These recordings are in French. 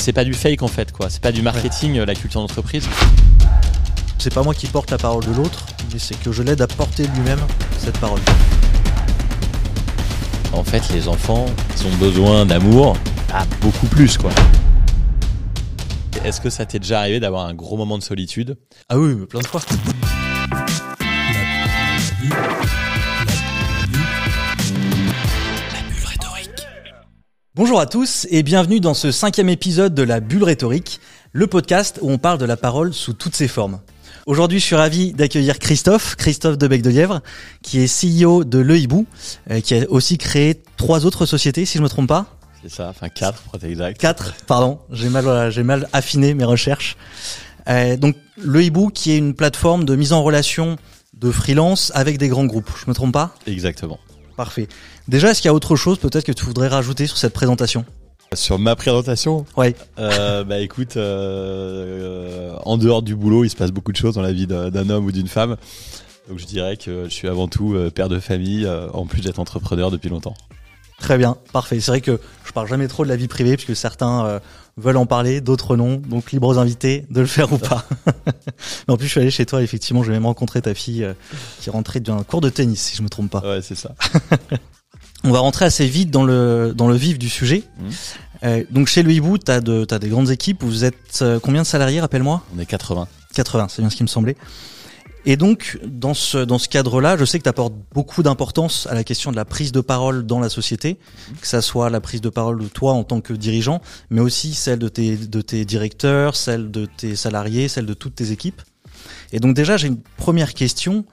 C'est pas du fake en fait, quoi. C'est pas du marketing, la culture d'entreprise. C'est pas moi qui porte la parole de l'autre, mais c'est que je l'aide à porter lui-même cette parole. En fait, les enfants, ils ont besoin d'amour à beaucoup plus, quoi. Est-ce que ça t'est déjà arrivé d'avoir un gros moment de solitude? Ah oui, mais plein de fois. Bonjour à tous et bienvenue dans ce cinquième épisode de la Bulle rhétorique, le podcast où on parle de la parole sous toutes ses formes. Aujourd'hui, je suis ravi d'accueillir Christophe, Christophe de Bec de Lièvre, qui est CEO de Le Hibou, euh, qui a aussi créé trois autres sociétés, si je me trompe pas. C'est ça, enfin quatre pour être exact. Quatre, pardon, j'ai mal, j'ai mal affiné mes recherches. Euh, donc Le Hibou, qui est une plateforme de mise en relation de freelance avec des grands groupes, je me trompe pas? Exactement. Parfait. Déjà, est-ce qu'il y a autre chose peut-être que tu voudrais rajouter sur cette présentation? Sur ma présentation? Ouais. euh, Bah écoute, euh, en dehors du boulot, il se passe beaucoup de choses dans la vie d'un homme ou d'une femme. Donc je dirais que je suis avant tout euh, père de famille, euh, en plus d'être entrepreneur depuis longtemps. Très bien, parfait. C'est vrai que je parle jamais trop de la vie privée puisque certains euh, veulent en parler, d'autres non. Donc libre aux invités de le faire ou pas. Mais en plus, je suis allé chez toi. Effectivement, j'ai même rencontré ta fille euh, qui rentrait d'un cours de tennis, si je me trompe pas. Ouais, c'est ça. On va rentrer assez vite dans le dans le vif du sujet. Mhm. Euh, donc chez le Hibou, t'as de t'as des grandes équipes. Vous êtes euh, combien de salariés Rappelle-moi? On est 80. 80, c'est bien ce qui me semblait. Et donc, dans ce, dans ce cadre-là, je sais que tu apportes beaucoup d'importance à la question de la prise de parole dans la société, que ça soit la prise de parole de toi en tant que dirigeant, mais aussi celle de tes, de tes directeurs, celle de tes salariés, celle de toutes tes équipes. Et donc déjà, j'ai une première question.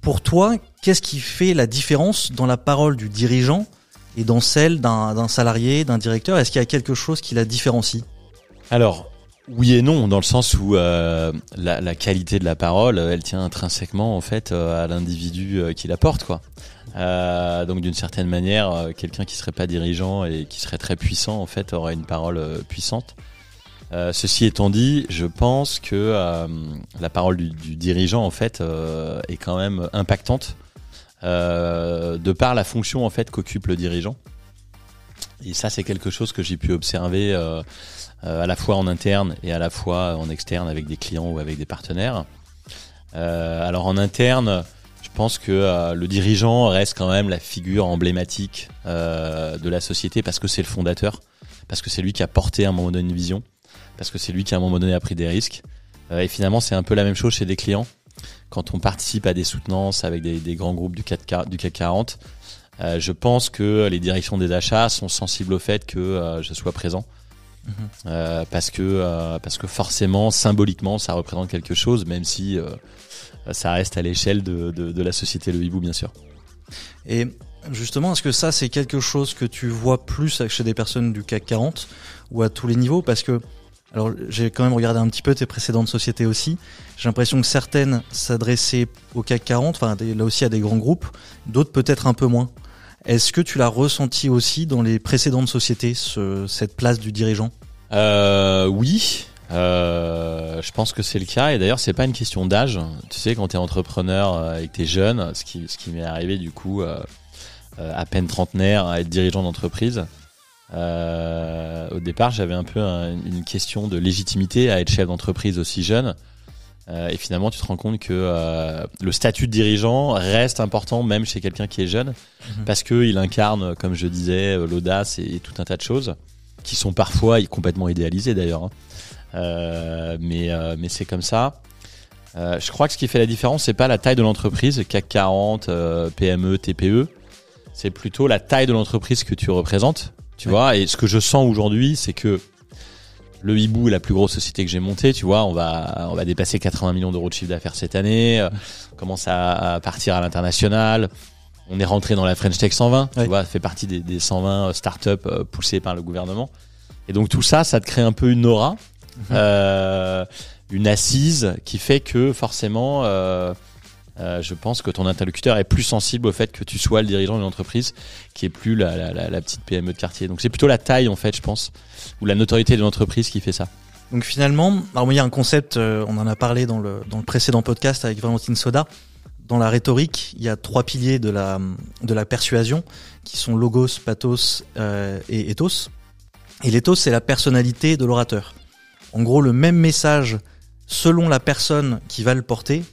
Pour toi, qu'est-ce qui fait la différence dans la parole du dirigeant et dans celle d'un salarié, d'un directeur? Est-ce qu'il y a quelque chose qui la différencie? Alors, oui et non, dans le sens où euh, la, qualité de la parole, elle tient intrinsèquement en fait euh, à l'individu euh, qui la porte, quoi. Euh, donc d'une certaine manière, euh, quelqu'un qui serait pas dirigeant et qui serait très puissant, en fait, aurait une parole euh, puissante. Euh, ceci étant dit, je pense que euh, la parole du, du dirigeant, en fait, euh, est quand même impactante euh, de par la fonction en fait qu'occupe le dirigeant. Et ça, c'est quelque chose que j'ai pu observer. Euh, à la fois en interne et à la fois en externe avec des clients ou avec des partenaires. Euh, alors en interne, je pense que euh, le dirigeant reste quand même la figure emblématique de la société parce que c'est le fondateur, parce que c'est lui qui a porté à un moment donné une vision, parce que c'est lui qui à un moment donné a pris des risques. Et finalement, c'est un peu la même chose chez des clients. Quand on participe à des soutenances avec des, grands groupes du CAC, du CAC 40, euh, je pense que les directions des achats sont sensibles au fait que je sois présent. Euh, parce que euh, parce que forcément symboliquement ça représente quelque chose même si euh, ça reste à l'échelle de, de, la société Le Hibou bien sûr. Et justement, est-ce que ça, c'est quelque chose que tu vois plus chez des personnes du CAC 40 ou à tous les niveaux? Parce que, alors, j'ai quand même regardé un petit peu tes précédentes sociétés aussi. J'ai l'impression que certaines s'adressaient au CAC 40, enfin, là aussi à des grands groupes, d'autres peut-être un peu moins. Est-ce que tu l'as ressenti aussi dans les précédentes sociétés, ce- cette place du dirigeant? Euh, oui. Euh, je pense que c'est le cas et d'ailleurs c'est pas une question d'âge. Tu sais quand tu es entrepreneur euh, et que tu es jeune, ce qui, m'est arrivé du coup à peine trentenaire à être dirigeant d'entreprise. Au départ j'avais un peu un- une question de légitimité à être chef d'entreprise aussi jeune. Euh, et finalement tu te rends compte que euh, le statut de dirigeant reste important même chez quelqu'un qui est jeune Mhm. parce que il incarne comme je disais euh, l'audace et, et tout un tas de choses qui sont parfois complètement idéalisées d'ailleurs. hein. Euh, mais euh, mais c'est comme ça. Euh, je crois que ce qui fait la différence, c'est pas la taille de l'entreprise, CAC 40, euh, PME, TPE. C'est plutôt la taille de l'entreprise que tu représentes. Tu Ouais. vois, et ce que je sens aujourd'hui, c'est que le Hibou est la plus grosse société que j'ai montée. Tu vois, on va on va dépasser 80 millions d'euros de chiffre d'affaires cette année. Euh, On commence à, à partir à l'international. On est rentré dans la French Tech 120. Ouais. Tu vois, ça fait partie des, des 120 startups euh, poussées par le gouvernement. Et donc tout ça, ça te crée un peu une aura, euh, une assise qui fait que forcément, euh, euh, je pense que ton interlocuteur est plus sensible au fait que tu sois le dirigeant d'une entreprise qui est plus la, petite PME de quartier. Donc c'est plutôt la taille en fait, je pense, ou la notoriété de l'entreprise qui fait ça. Donc finalement, alors il y a un concept, euh, on en a parlé dans le, précédent podcast avec Valentine Soda. Dans la rhétorique, il y a trois piliers de la, de la persuasion qui sont logos, pathos euh, et ethos. Et l'éthos, c'est la personnalité de l'orateur. En gros, le même message, selon la personne qui va le porter,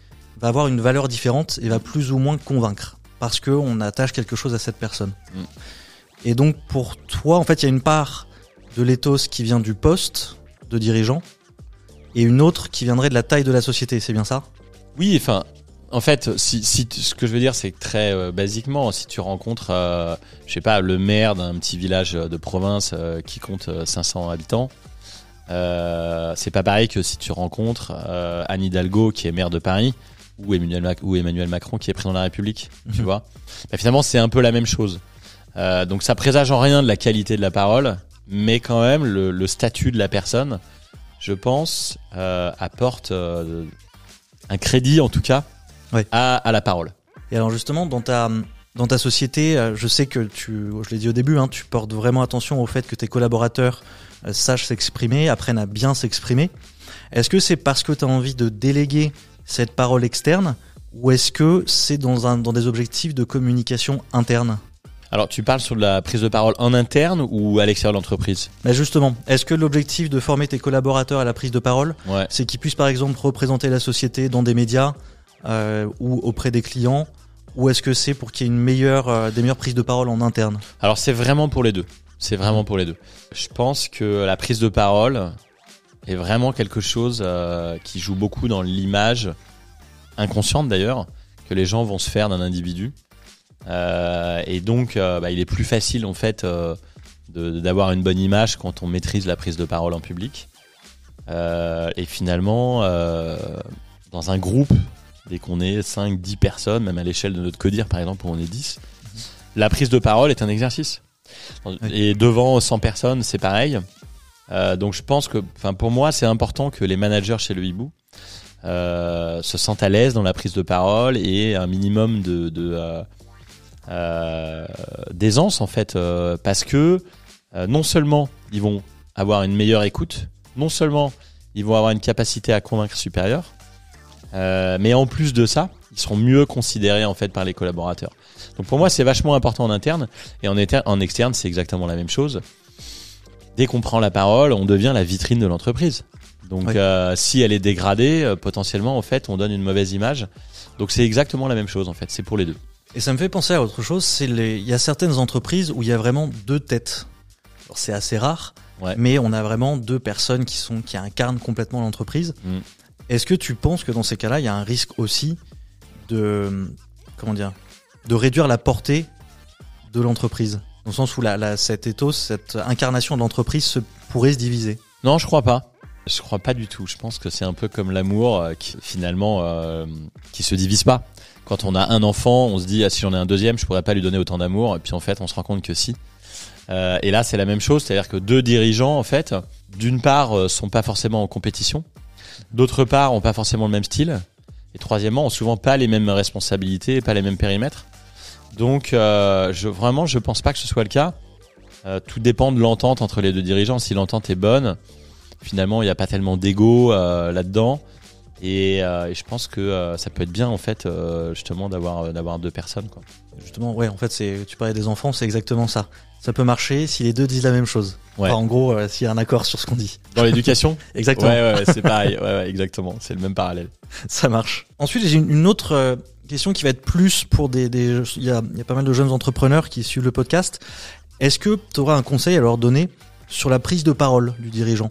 va avoir une valeur différente et va plus ou moins convaincre. Parce qu'on attache quelque chose à cette personne. Mm. Et donc, pour toi, en fait, il y a une part de l'éthos qui vient du poste de dirigeant et une autre qui viendrait de la taille de la société. C'est bien ça? Oui, enfin, en fait, si, ce que je veux dire, c'est que très euh, basiquement, si tu rencontres, euh, je sais pas, le maire d'un petit village de province euh, qui compte euh, 500 habitants, euh, c'est pas pareil que si tu rencontres euh, Anne Hidalgo qui est maire de Paris ou Emmanuel, Mac- ou Emmanuel Macron qui est président de la République. Tu Mhm. vois Bah, Finalement, c'est un peu la même chose. Euh, donc ça présage en rien de la qualité de la parole, mais quand même le, le statut de la personne, je pense, euh, apporte euh, un crédit en tout cas Ouais. à, à la parole. Et alors justement, dans ta dans ta société, je sais que tu, je l'ai dit au début, hein, tu portes vraiment attention au fait que tes collaborateurs sachent s'exprimer, apprennent à bien s'exprimer. Est-ce que c'est parce que tu as envie de déléguer cette parole externe ou est-ce que c'est dans un dans des objectifs de communication interne? Alors tu parles sur la prise de parole en interne ou à l'extérieur de l'entreprise? Mais justement, est-ce que l'objectif de former tes collaborateurs à la prise de parole, Ouais. c'est qu'ils puissent par exemple représenter la société dans des médias euh, ou auprès des clients, ou est-ce que c'est pour qu'il y ait une meilleure, euh, des meilleures prises de parole en interne? Alors c'est vraiment pour les deux. C'est vraiment pour les deux. Je pense que la prise de parole est vraiment quelque chose euh, qui joue beaucoup dans l'image inconsciente d'ailleurs que les gens vont se faire d'un individu. Euh, et donc euh, bah, il est plus facile en fait d'avoir une bonne image quand on maîtrise la prise de parole en public. Et finalement, dans un groupe, dès qu'on est 5, 10 personnes, même à l'échelle de notre codir par exemple où on est 10, la prise de parole est un exercice. Et devant 100 personnes, c'est pareil. Euh, donc je pense que, enfin pour moi, c'est important que les managers chez le hibou euh, se sentent à l'aise dans la prise de parole et un minimum de, euh, d'aisance en fait, parce que non seulement ils vont avoir une meilleure écoute, non seulement ils vont avoir une capacité à convaincre supérieure, mais en plus de ça, ils seront mieux considérés en fait par les collaborateurs. Donc pour moi, c'est vachement important en interne et en externe, c'est exactement la même chose. Dès qu'on prend la parole, on devient la vitrine de l'entreprise. Donc euh, si elle est dégradée, euh, potentiellement en fait, on donne une mauvaise image. Donc c'est exactement la même chose en fait, c'est pour les deux. Et ça me fait penser à autre chose, c'est les, il y a certaines entreprises où il y a vraiment deux têtes. C'est assez rare, Ouais. mais on a vraiment deux personnes qui sont, qui incarnent complètement l'entreprise. Mm. Est-ce que tu penses que dans ces cas-là, il y a un risque aussi de, comment dire, de réduire la portée de l'entreprise? Dans le sens où la, la, ethos, cette incarnation de l'entreprise se, pourrait se diviser. Non, je crois pas. Je crois pas du tout. Je pense que c'est un peu comme l'amour euh, qui finalement euh, qui se divise pas. Quand on a un enfant, on se dit ah, si j'en ai un deuxième, je pourrais pas lui donner autant d'amour. Et puis en fait, on se rend compte que si. Euh, et là, c'est la même chose, c'est-à-dire que deux dirigeants, en fait, d'une part, euh, sont pas forcément en compétition, d'autre part, ont pas forcément le même style, et troisièmement, ont souvent pas les mêmes responsabilités, pas les mêmes périmètres. Donc, euh, je, vraiment, je pense pas que ce soit le cas. Euh, tout dépend de l'entente entre les deux dirigeants. Si l'entente est bonne, finalement, il n'y a pas tellement d'ego euh, là-dedans. Et, euh, et je pense que euh, ça peut être bien, en fait, euh, justement, d'avoir d'avoir deux personnes. Quoi. Justement, ouais, en fait, c'est, tu parlais des enfants, c'est exactement ça. Ça peut marcher si les deux disent la même chose. Ouais. Enfin, en gros, s'il y a un accord sur ce qu'on dit. Dans l'éducation Exactement. Ouais, ouais, ouais, c'est pareil. Ouais, ouais, exactement. C'est le même parallèle. Ça marche. Ensuite, j'ai une une autre question qui va être plus pour des, il, y a, pas mal de jeunes entrepreneurs qui suivent le podcast. Est-ce que tu auras un conseil à leur donner sur la prise de parole du dirigeant?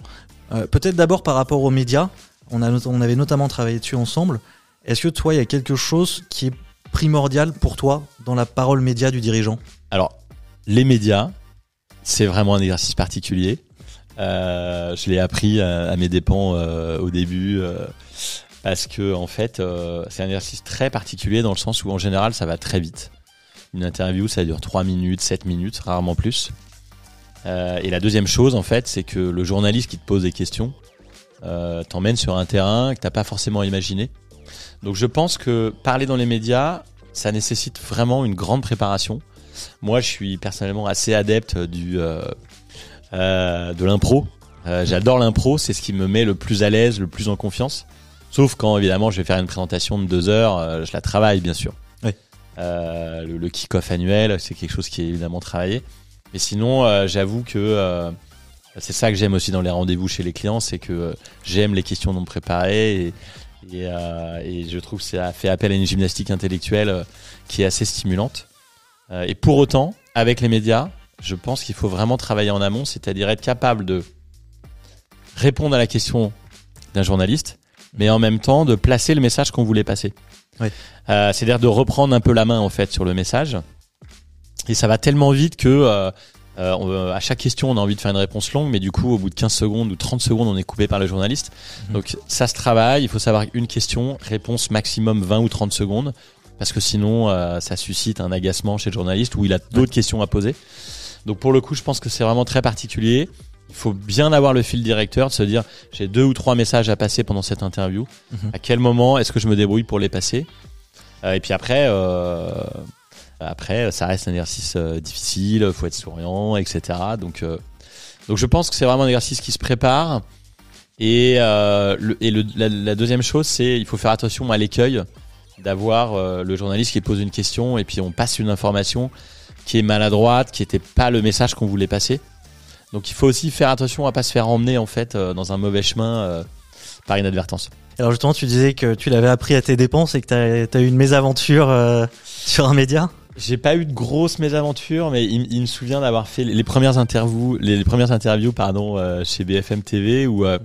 Euh, Peut-être d'abord par rapport aux médias. On, a, on avait notamment travaillé dessus ensemble. Est-ce que toi, il y a quelque chose qui est primordial pour toi dans la parole média du dirigeant? Alors, les médias, c'est vraiment un exercice particulier. Euh, je l'ai appris à, mes dépens euh, au début parce que en fait, euh, c'est un exercice très particulier dans le sens où en général, ça va très vite. Une interview, ça dure 3 minutes, 7 minutes, rarement plus. Euh, et la deuxième chose, en fait, c'est que le journaliste qui te pose des questions euh, t'emmène sur un terrain que t'as pas forcément imaginé. Donc, je pense que parler dans les médias, ça nécessite vraiment une grande préparation. Moi, je suis personnellement assez adepte du de l'impro. J'adore l'impro, c'est ce qui me met le plus à l'aise, le plus en confiance. Sauf quand évidemment je vais faire une présentation de deux heures, euh, je la travaille bien sûr. Oui. Euh, le, le kick-off annuel, c'est quelque chose qui est évidemment travaillé. Mais sinon, euh, j'avoue que euh, C'est ça que j'aime aussi dans les rendez-vous chez les clients, c'est que euh, j'aime les questions non préparées et, et, euh, et je trouve que ça fait appel à une gymnastique intellectuelle qui est assez stimulante. Euh, et pour autant, avec les médias, je pense qu'il faut vraiment travailler en amont, c'est-à-dire être capable de répondre à la question d'un journaliste, mais en même temps de placer le message qu'on voulait passer. Ouais. Euh, c'est-à-dire de reprendre un peu la main en fait sur le message. Et ça va tellement vite que euh, euh, euh, à chaque question on a envie de faire une réponse longue, mais du coup au bout de 15 secondes ou 30 secondes on est coupé par le journaliste. Mhm. Donc ça se travaille, il faut savoir une question, réponse maximum 20 ou 30 secondes, parce que sinon euh, ça suscite un agacement chez le journaliste où il a d'autres questions à poser. Donc pour le coup je pense que c'est vraiment très particulier. Il faut bien avoir le fil directeur, de se dire j'ai deux ou trois messages à passer pendant cette interview. Mhm. À quel moment est-ce que je me débrouille pour les passer? Euh, Et puis après, euh, après ça reste un exercice euh, difficile, faut être souriant, etc. Donc, euh, donc je pense que c'est vraiment un exercice qui se prépare. Et, le, et le- la, la deuxième chose, c'est il faut faire attention à l'écueil d'avoir le journaliste qui pose une question et puis on passe une information qui est maladroite, qui n'était pas le message qu'on voulait passer. Donc il faut aussi faire attention à pas se faire emmener en fait euh, dans un mauvais chemin euh, par inadvertance. Alors justement, tu disais que tu l'avais appris à tes dépenses et que tu as eu une mésaventure euh, sur un média. J'ai pas eu de grosses mésaventures, mais il, il me souvient d'avoir fait les premières interviews, les, les premières interviews pardon euh, chez BFM TV où euh,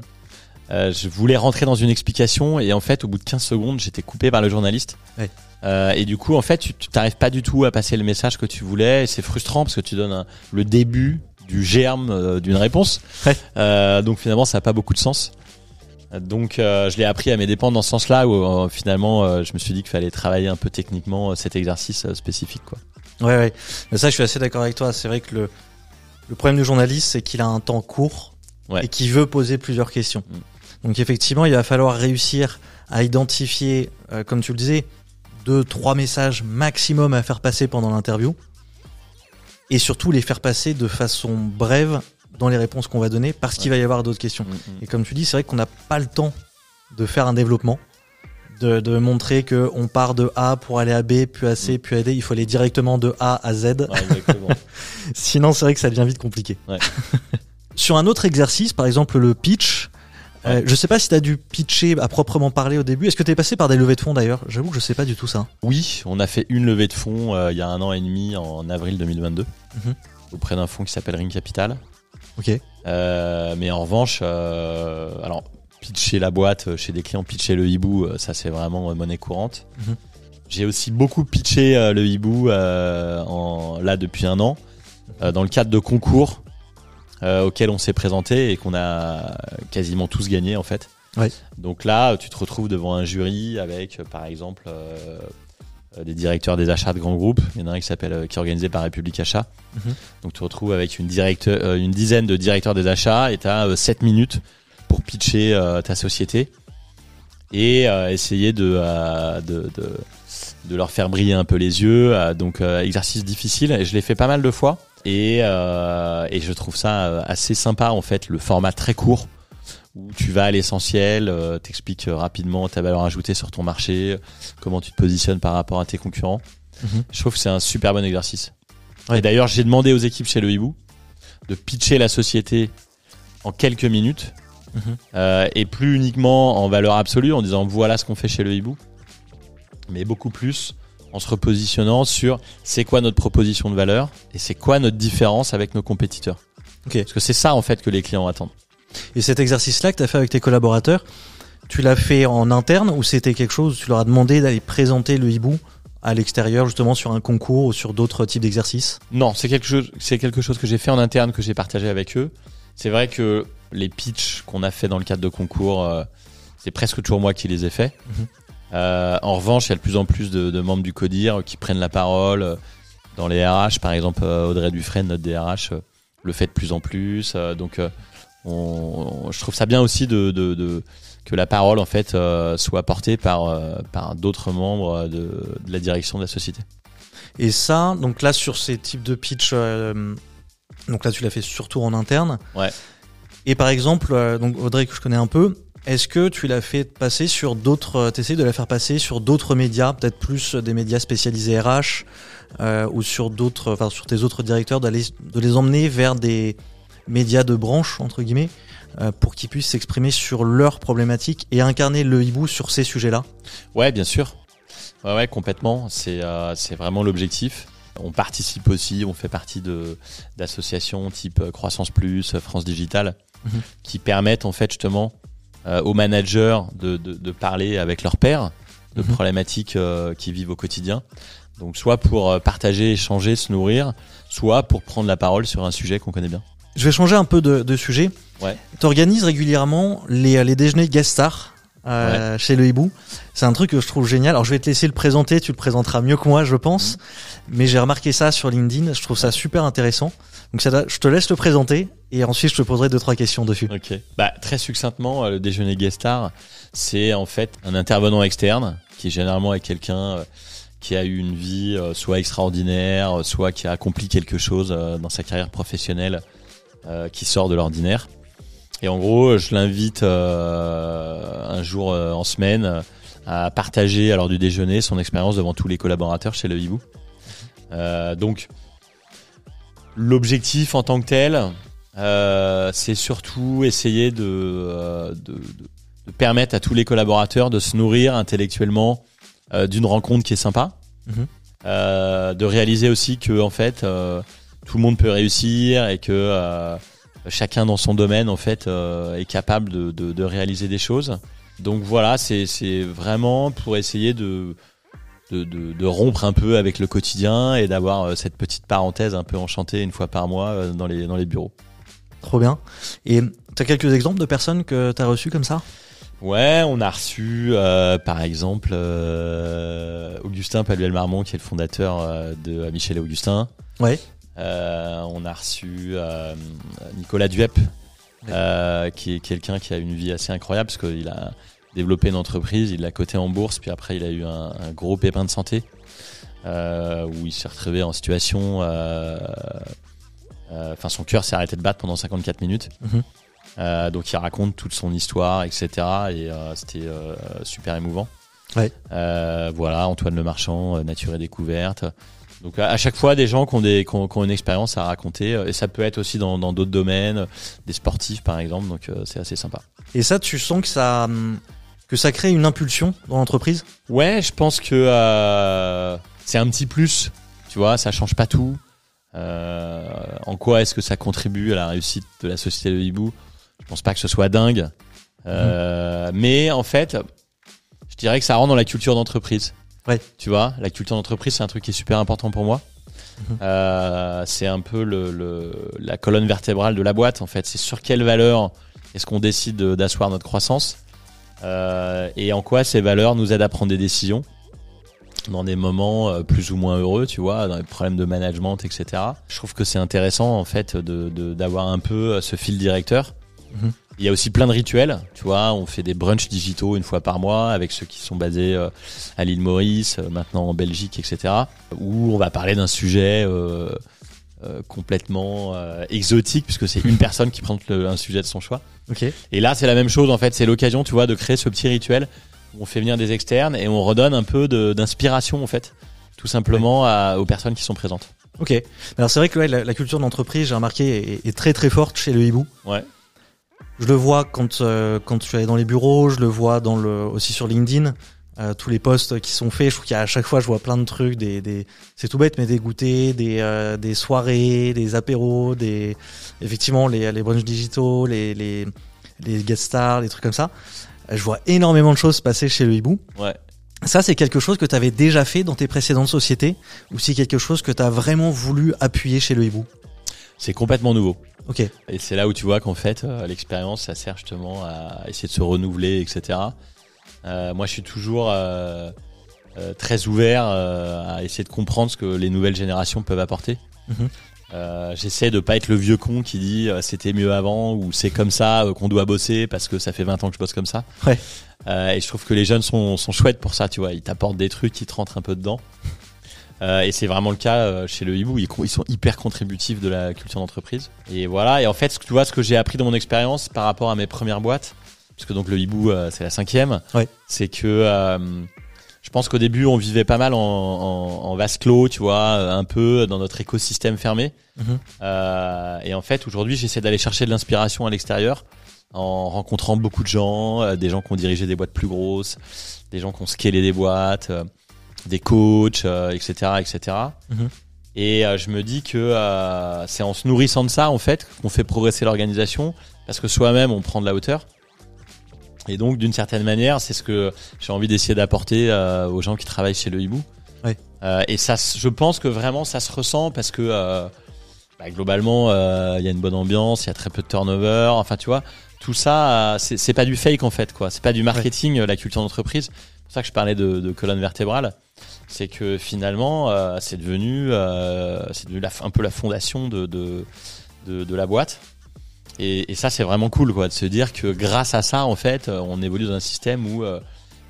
euh, je voulais rentrer dans une explication et en fait au bout de 15 secondes j'étais coupé par le journaliste. Ouais. Euh, et du coup en fait tu t'arrives pas du tout à passer le message que tu voulais et c'est frustrant parce que tu donnes un- le début du germe euh, d'une réponse. Ouais. Euh, donc finalement ça a pas beaucoup de sens. Donc euh, je l'ai appris à mes dépens dans ce sens-là où euh, finalement euh, je me suis dit qu'il fallait travailler un peu techniquement cet exercice spécifique quoi. Ouais, ouais. Mais ça, je suis assez d'accord avec toi. C'est vrai que le, le problème du journaliste, c'est qu'il a un temps court Ouais. et qu'il veut poser plusieurs questions. Mm. Donc effectivement, il va falloir réussir à identifier, comme tu le disais, deux, trois messages maximum à faire passer pendant l'interview. Et surtout les faire passer de façon brève dans les réponses qu'on va donner parce qu'il va y avoir d'autres questions. Et comme tu dis, c'est vrai qu'on n'a pas le temps de faire un développement, de, de montrer que on part de A pour aller à B, puis à C, Mm. puis à D. Il faut aller directement de A à Z. Ouais. Sinon, c'est vrai que ça devient vite compliqué. Ouais. Sur un autre exercice, par exemple le pitch, euh, je sais pas si tu as dû pitcher à proprement parler au début. Est-ce que tu es passé par des levées de fonds d'ailleurs? J'avoue que je sais pas du tout ça. oui, on a fait une levée de fonds euh, il y a un an et demi en avril 2022 Mhm. auprès d'un fonds qui s'appelle Ring Capital. Ok. Euh, mais en revanche, alors pitcher la boîte chez des clients, pitcher le hibou, ça c'est vraiment monnaie courante. Mhm. J'ai aussi beaucoup pitché le hibou en, là depuis un an dans le cadre de concours euh, auxquels on s'est présenté et qu'on a quasiment tous gagné en fait. Ouais. Donc là, tu te retrouves devant un jury avec, euh, par exemple, euh, euh, des directeurs des achats de grands groupes. Il y en a un qui s'appelle, qui est organisé par République Achat. Mhm. Donc tu te retrouves avec une, directeur, euh, une dizaine de directeurs des achats et tu as 7 minutes pour pitcher ta société et essayer de, de, de, de leur faire briller un peu les yeux. Euh, donc euh, exercice difficile et je l'ai fait pas mal de fois et, euh, et je trouve ça assez sympa en fait, le format très court où tu vas à l'essentiel, euh, t'expliques rapidement ta valeur ajoutée sur ton marché, comment tu te positionnes par rapport à tes concurrents. Mhm. Je trouve que c'est un super bon exercice. Ouais. Et d'ailleurs, j'ai demandé aux équipes chez le Hibou de pitcher la société en quelques minutes Mhm. euh, et plus uniquement en valeur absolue en disant voilà ce qu'on fait chez le Hibou, mais beaucoup plus en se repositionnant sur c'est quoi notre proposition de valeur et c'est quoi notre différence avec nos compétiteurs. Parce que c'est ça en fait que les clients attendent. Et cet exercice-là que tu as fait avec tes collaborateurs, tu l'as fait en interne ou c'était quelque chose, tu leur as demandé d'aller présenter le hibou à l'extérieur, justement sur un concours ou sur d'autres types d'exercices? Non, c'est quelque chose, c'est quelque chose que j'ai fait en interne, que j'ai partagé avec eux. C'est vrai que les pitchs qu'on a fait dans le cadre de concours, euh, c'est presque toujours moi qui les ai faits. Mhm. Euh, en revanche, il y a de plus en plus de, de membres du CODIR qui prennent la parole euh, dans les RH. Par exemple, euh, Audrey Dufresne, notre DRH, le fait de plus en plus. Donc, on, on- je trouve ça bien aussi de, de, de- que la parole en fait euh, soit portée par, euh, par d'autres membres de, de la direction de la société. Et ça, donc là sur ces types de pitch, euh, donc là tu l'as fait surtout en interne. Ouais. Et par exemple, donc Audrey que je connais un peu, est-ce que tu l'as fait passer sur d'autres, euh, t'essayes de la faire passer sur d'autres médias, peut-être plus des médias spécialisés RH, euh, ou sur d'autres, enfin sur tes autres directeurs, d'aller, de les emmener vers des médias de branche entre guillemets euh, pour qu'ils puissent s'exprimer sur leurs problématiques et incarner le hibou sur ces sujets-là? Ouais, bien sûr. Ouais, ouais, complètement. C'est euh, c'est vraiment l'objectif. On participe aussi, on fait partie de d'associations type euh, Croissance Plus, France Digital, Mhm. qui permettent en fait justement euh, aux managers de, de, de parler avec leurs pairs de Mhm. problématiques euh, qu'ils vivent au quotidien. Donc soit pour euh, partager, échanger, se nourrir, soit pour prendre la parole sur un sujet qu'on connaît bien. Je vais changer un peu de, de sujet. Ouais. Tu organises régulièrement les, les déjeuners guest stars euh, chez le hibou. C'est un truc que je trouve génial. Alors je vais te laisser le présenter, tu le présenteras mieux que moi, je pense. Mais j'ai remarqué ça sur LinkedIn, je trouve ça super intéressant. Donc ça, je te laisse le présenter et ensuite je te poserai deux trois questions dessus. Ok. Bah, très succinctement, euh, le déjeuner guest star, c'est en fait un intervenant externe qui généralement est quelqu'un euh, qui a eu une vie soit extraordinaire, soit qui a accompli quelque chose dans sa carrière professionnelle qui sort de l'ordinaire. Et en gros, je l'invite euh, un jour euh, en semaine à partager à l'heure du déjeuner son expérience devant tous les collaborateurs chez le Hibou. Euh, donc, l'objectif en tant que tel, euh, c'est surtout essayer de, euh, de, de- de permettre à tous les collaborateurs de se nourrir intellectuellement euh, d'une rencontre qui est sympa, Mhm. Euh, de réaliser aussi que en fait tout le monde peut réussir et que euh, chacun dans son domaine en fait euh, est capable de, de, de réaliser des choses. Donc voilà, c'est c'est vraiment pour essayer de de, de, de rompre un peu avec le quotidien et d'avoir euh, cette petite parenthèse un peu enchantée une fois par mois euh, dans les dans les bureaux. Trop bien. Et tu as quelques exemples de personnes que tu as reçues comme ça? Ouais, on a reçu euh, par exemple euh, Augustin Paluel-Marmont qui est le fondateur de Michel et Augustin. Ouais. Euh, on a reçu euh, Nicolas Duep, euh, qui est quelqu'un qui a une vie assez incroyable parce qu'il a développé une entreprise, il l'a coté en bourse, puis après il a eu un, un gros pépin de santé où il s'est retrouvé en situation, euh, enfin son cœur s'est arrêté de battre pendant 54 minutes. Mhm. Euh, donc il raconte toute son histoire, etc. Et euh, c'était super émouvant. Ouais. Euh, voilà, Antoine Le Marchand, euh, Nature et Découverte. Donc à, à chaque fois des gens qui ont, des, qui ont, qui ont une expérience à raconter euh, et ça peut être aussi dans dans d'autres domaines, des sportifs par exemple. Donc euh, c'est assez sympa. Et ça, tu sens que ça, que ça crée une impulsion dans l'entreprise? Ouais, je pense que euh, c'est un petit plus. Tu vois, ça change pas tout. Euh, en quoi est-ce que ça contribue à la réussite de la société de hibou? Je pense pas que ce soit dingue, Euh, mais en fait, je dirais que ça rentre dans la culture d'entreprise. Ouais. Tu vois, la culture d'entreprise, c'est un truc qui est super important pour moi. Mhm. Euh, c'est un peu le, le- la colonne vertébrale de la boîte. En fait, c'est sur quelle valeur est-ce qu'on décide de- d'asseoir notre croissance euh, et en quoi ces valeurs nous aident à prendre des décisions dans des moments euh, plus ou moins heureux, tu vois, dans les problèmes de management, etc. Je trouve que c'est intéressant en fait de de- d'avoir un peu ce fil directeur. Mhm. Il y a aussi plein de rituels, tu vois, on fait des brunchs digitaux une fois par mois avec ceux qui sont basés euh, à l'île Maurice, euh, maintenant en Belgique, etc. Où on va parler d'un sujet euh, euh, complètement euh, exotique puisque c'est une personne qui prend le- un sujet de son choix. Ok. Et là, c'est la même chose en fait. C'est l'occasion, tu vois, de créer ce petit rituel où on fait venir des externes et on redonne un peu d'inspiration en fait, tout simplement à- aux personnes qui sont présentes. Ok. Alors c'est vrai que ouais, la, la culture d'entreprise, j'ai remarqué, est, est très très forte chez le hibou. Ouais. Je le vois quand euh, quand je suis allé dans les bureaux, je le vois dans le aussi sur LinkedIn. euh, tous les posts qui sont faits, je trouve qu'à chaque fois je vois plein de trucs, des, des c'est tout bête mais des goûters, des euh, des soirées, des apéros, des effectivement les les brunchs digitaux, les les les guest stars, des trucs comme ça. Je vois énormément de choses passer chez le hibou. Ouais. Ça, c'est quelque chose que tu avais déjà fait dans tes précédentes sociétés ou c'est quelque chose que tu as vraiment voulu appuyer chez le hibou? C'est complètement nouveau. Ok. Et c'est là où tu vois qu'en fait, euh, l'expérience, ça sert justement à essayer de se renouveler, etc. Euh, moi, je suis toujours euh, très ouvert à essayer de comprendre ce que les nouvelles générations peuvent apporter. Mhm. J'essaie de pas être le vieux con qui dit c'était mieux avant ou c'est comme ça qu'on doit bosser parce que ça fait 20 ans que je bosse comme ça. Ouais. Et je trouve que les jeunes sont, sont chouettes pour ça, tu vois. Ils t'apportent des trucs qui te rentrent un peu dedans. Euh, et c'est vraiment le cas euh, chez le hibou. Ils, ils sont hyper contributifs de la culture d'entreprise. Et voilà. Et en fait, tu vois, ce que j'ai appris dans mon expérience par rapport à mes premières boîtes, parce que donc le hibou, euh, c'est la cinquième, Ouais. c'est que Je pense qu'au début, on vivait pas mal en, en, en vase clos, tu vois, un peu dans notre écosystème fermé. Mhm. Et en fait, aujourd'hui, j'essaie d'aller chercher de l'inspiration à l'extérieur en rencontrant beaucoup de gens, des gens qui ont dirigé des boîtes plus grosses, des gens qui ont scalé des boîtes, des coachs, euh, etc., etc. Mhm. Et euh, je me dis que euh, c'est en se nourrissant de ça, en fait, qu'on fait progresser l'organisation, parce que soi-même, on prend de la hauteur. Et donc, d'une certaine manière, c'est ce que j'ai envie d'essayer d'apporter euh, aux gens qui travaillent chez le Hibou. Ouais. Euh, et ça, je pense que vraiment, ça se ressent parce que euh, bah, globalement, euh, il y a une bonne ambiance, il y a très peu de turnover. Enfin, tu vois, tout ça, c'est pas du fake en fait, quoi. C'est pas du marketing, la culture d'entreprise. C'est pour ça que je parlais de, de colonne vertébrale. C'est que finalement, euh, c'est devenu, euh, c'est devenu la, un peu la fondation de, de, de, de la boîte. Et, et ça, c'est vraiment cool, quoi, de se dire que grâce à ça, en fait, euh, on évolue dans un système où euh,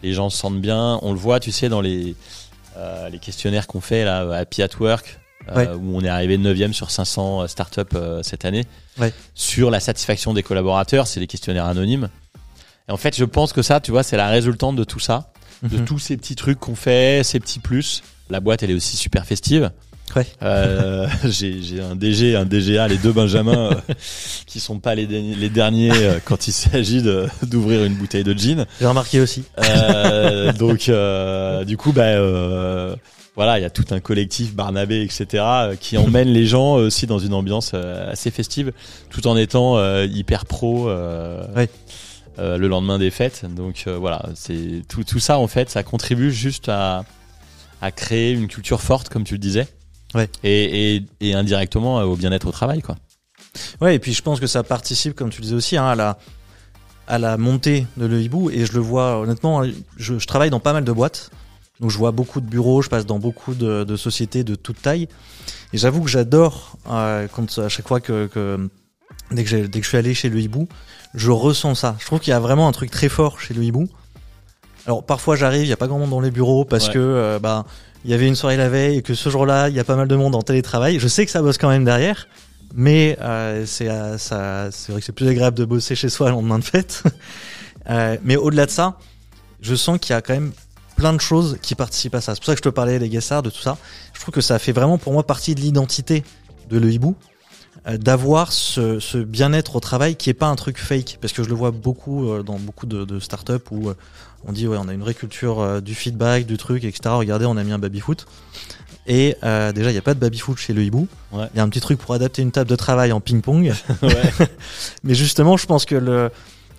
les gens se sentent bien. On le voit, tu sais, dans les, euh, les questionnaires qu'on fait là, à Happy at Work, Ouais. où on est arrivé 9 sur 500 euh, startups cette année. Ouais. Sur la satisfaction des collaborateurs, c'est les questionnaires anonymes. Et en fait, je pense que ça, tu vois, c'est la résultante de tout ça, de Mhm. tous ces petits trucs qu'on fait, ces petits plus. La boîte, elle est aussi super festive. Ouais. Euh, j'ai un DG, un DGA, les deux Benjamins euh, qui sont pas les, derniers- les derniers euh, quand il s'agit de- d'ouvrir une bouteille de gin. J'ai remarqué aussi. Euh, donc du coup, bah voilà, il y a tout un collectif Barnabé, etc. qui emmène les gens aussi dans une ambiance assez festive, tout en étant hyper pro. Ouais. Euh, le lendemain des fêtes, donc euh, voilà, c'est tout, tout ça en fait, ça contribue juste à, à créer une culture forte, comme tu le disais, Ouais. et, et, et indirectement euh, au bien-être au travail, quoi. Ouais, et puis je pense que ça participe, comme tu le disais aussi, hein, à la à la montée de le hibou. Et je le vois honnêtement, je, je travaille dans pas mal de boîtes, donc je vois beaucoup de bureaux, je passe dans beaucoup de, de sociétés de toute taille. Et j'avoue que j'adore euh, quand à chaque fois que, que dès que dès que je suis allé chez le hibou, je ressens ça. Je trouve qu'il y a vraiment un truc très fort chez le hibou. Alors parfois j'arrive, il y a pas grand monde dans les bureaux parce Ouais. que euh, bah il y avait une soirée la veille et que ce jour-là il y a pas mal de monde en télétravail. Je sais que ça bosse quand même derrière, mais euh, c'est euh, ça, c'est vrai que c'est plus agréable de bosser chez soi le lendemain de fête. Mais au-delà de ça, je sens qu'il y a quand même plein de choses qui participent à ça. C'est pour ça que je te parlais des guessards, de tout ça. Je trouve que ça fait vraiment pour moi partie de l'identité de le hibou d'avoir ce, ce bien-être au travail qui est pas un truc fake. Parce que je le vois beaucoup euh, dans beaucoup de, de startups où euh, on dit ouais on a une vraie culture euh, du feedback du truc etc regardez on a mis un baby foot. Et euh, déjà il n'y a pas de baby foot chez le hibou. Il Ouais. y a un petit truc pour adapter une table de travail en ping pong ouais. mais justement je pense que le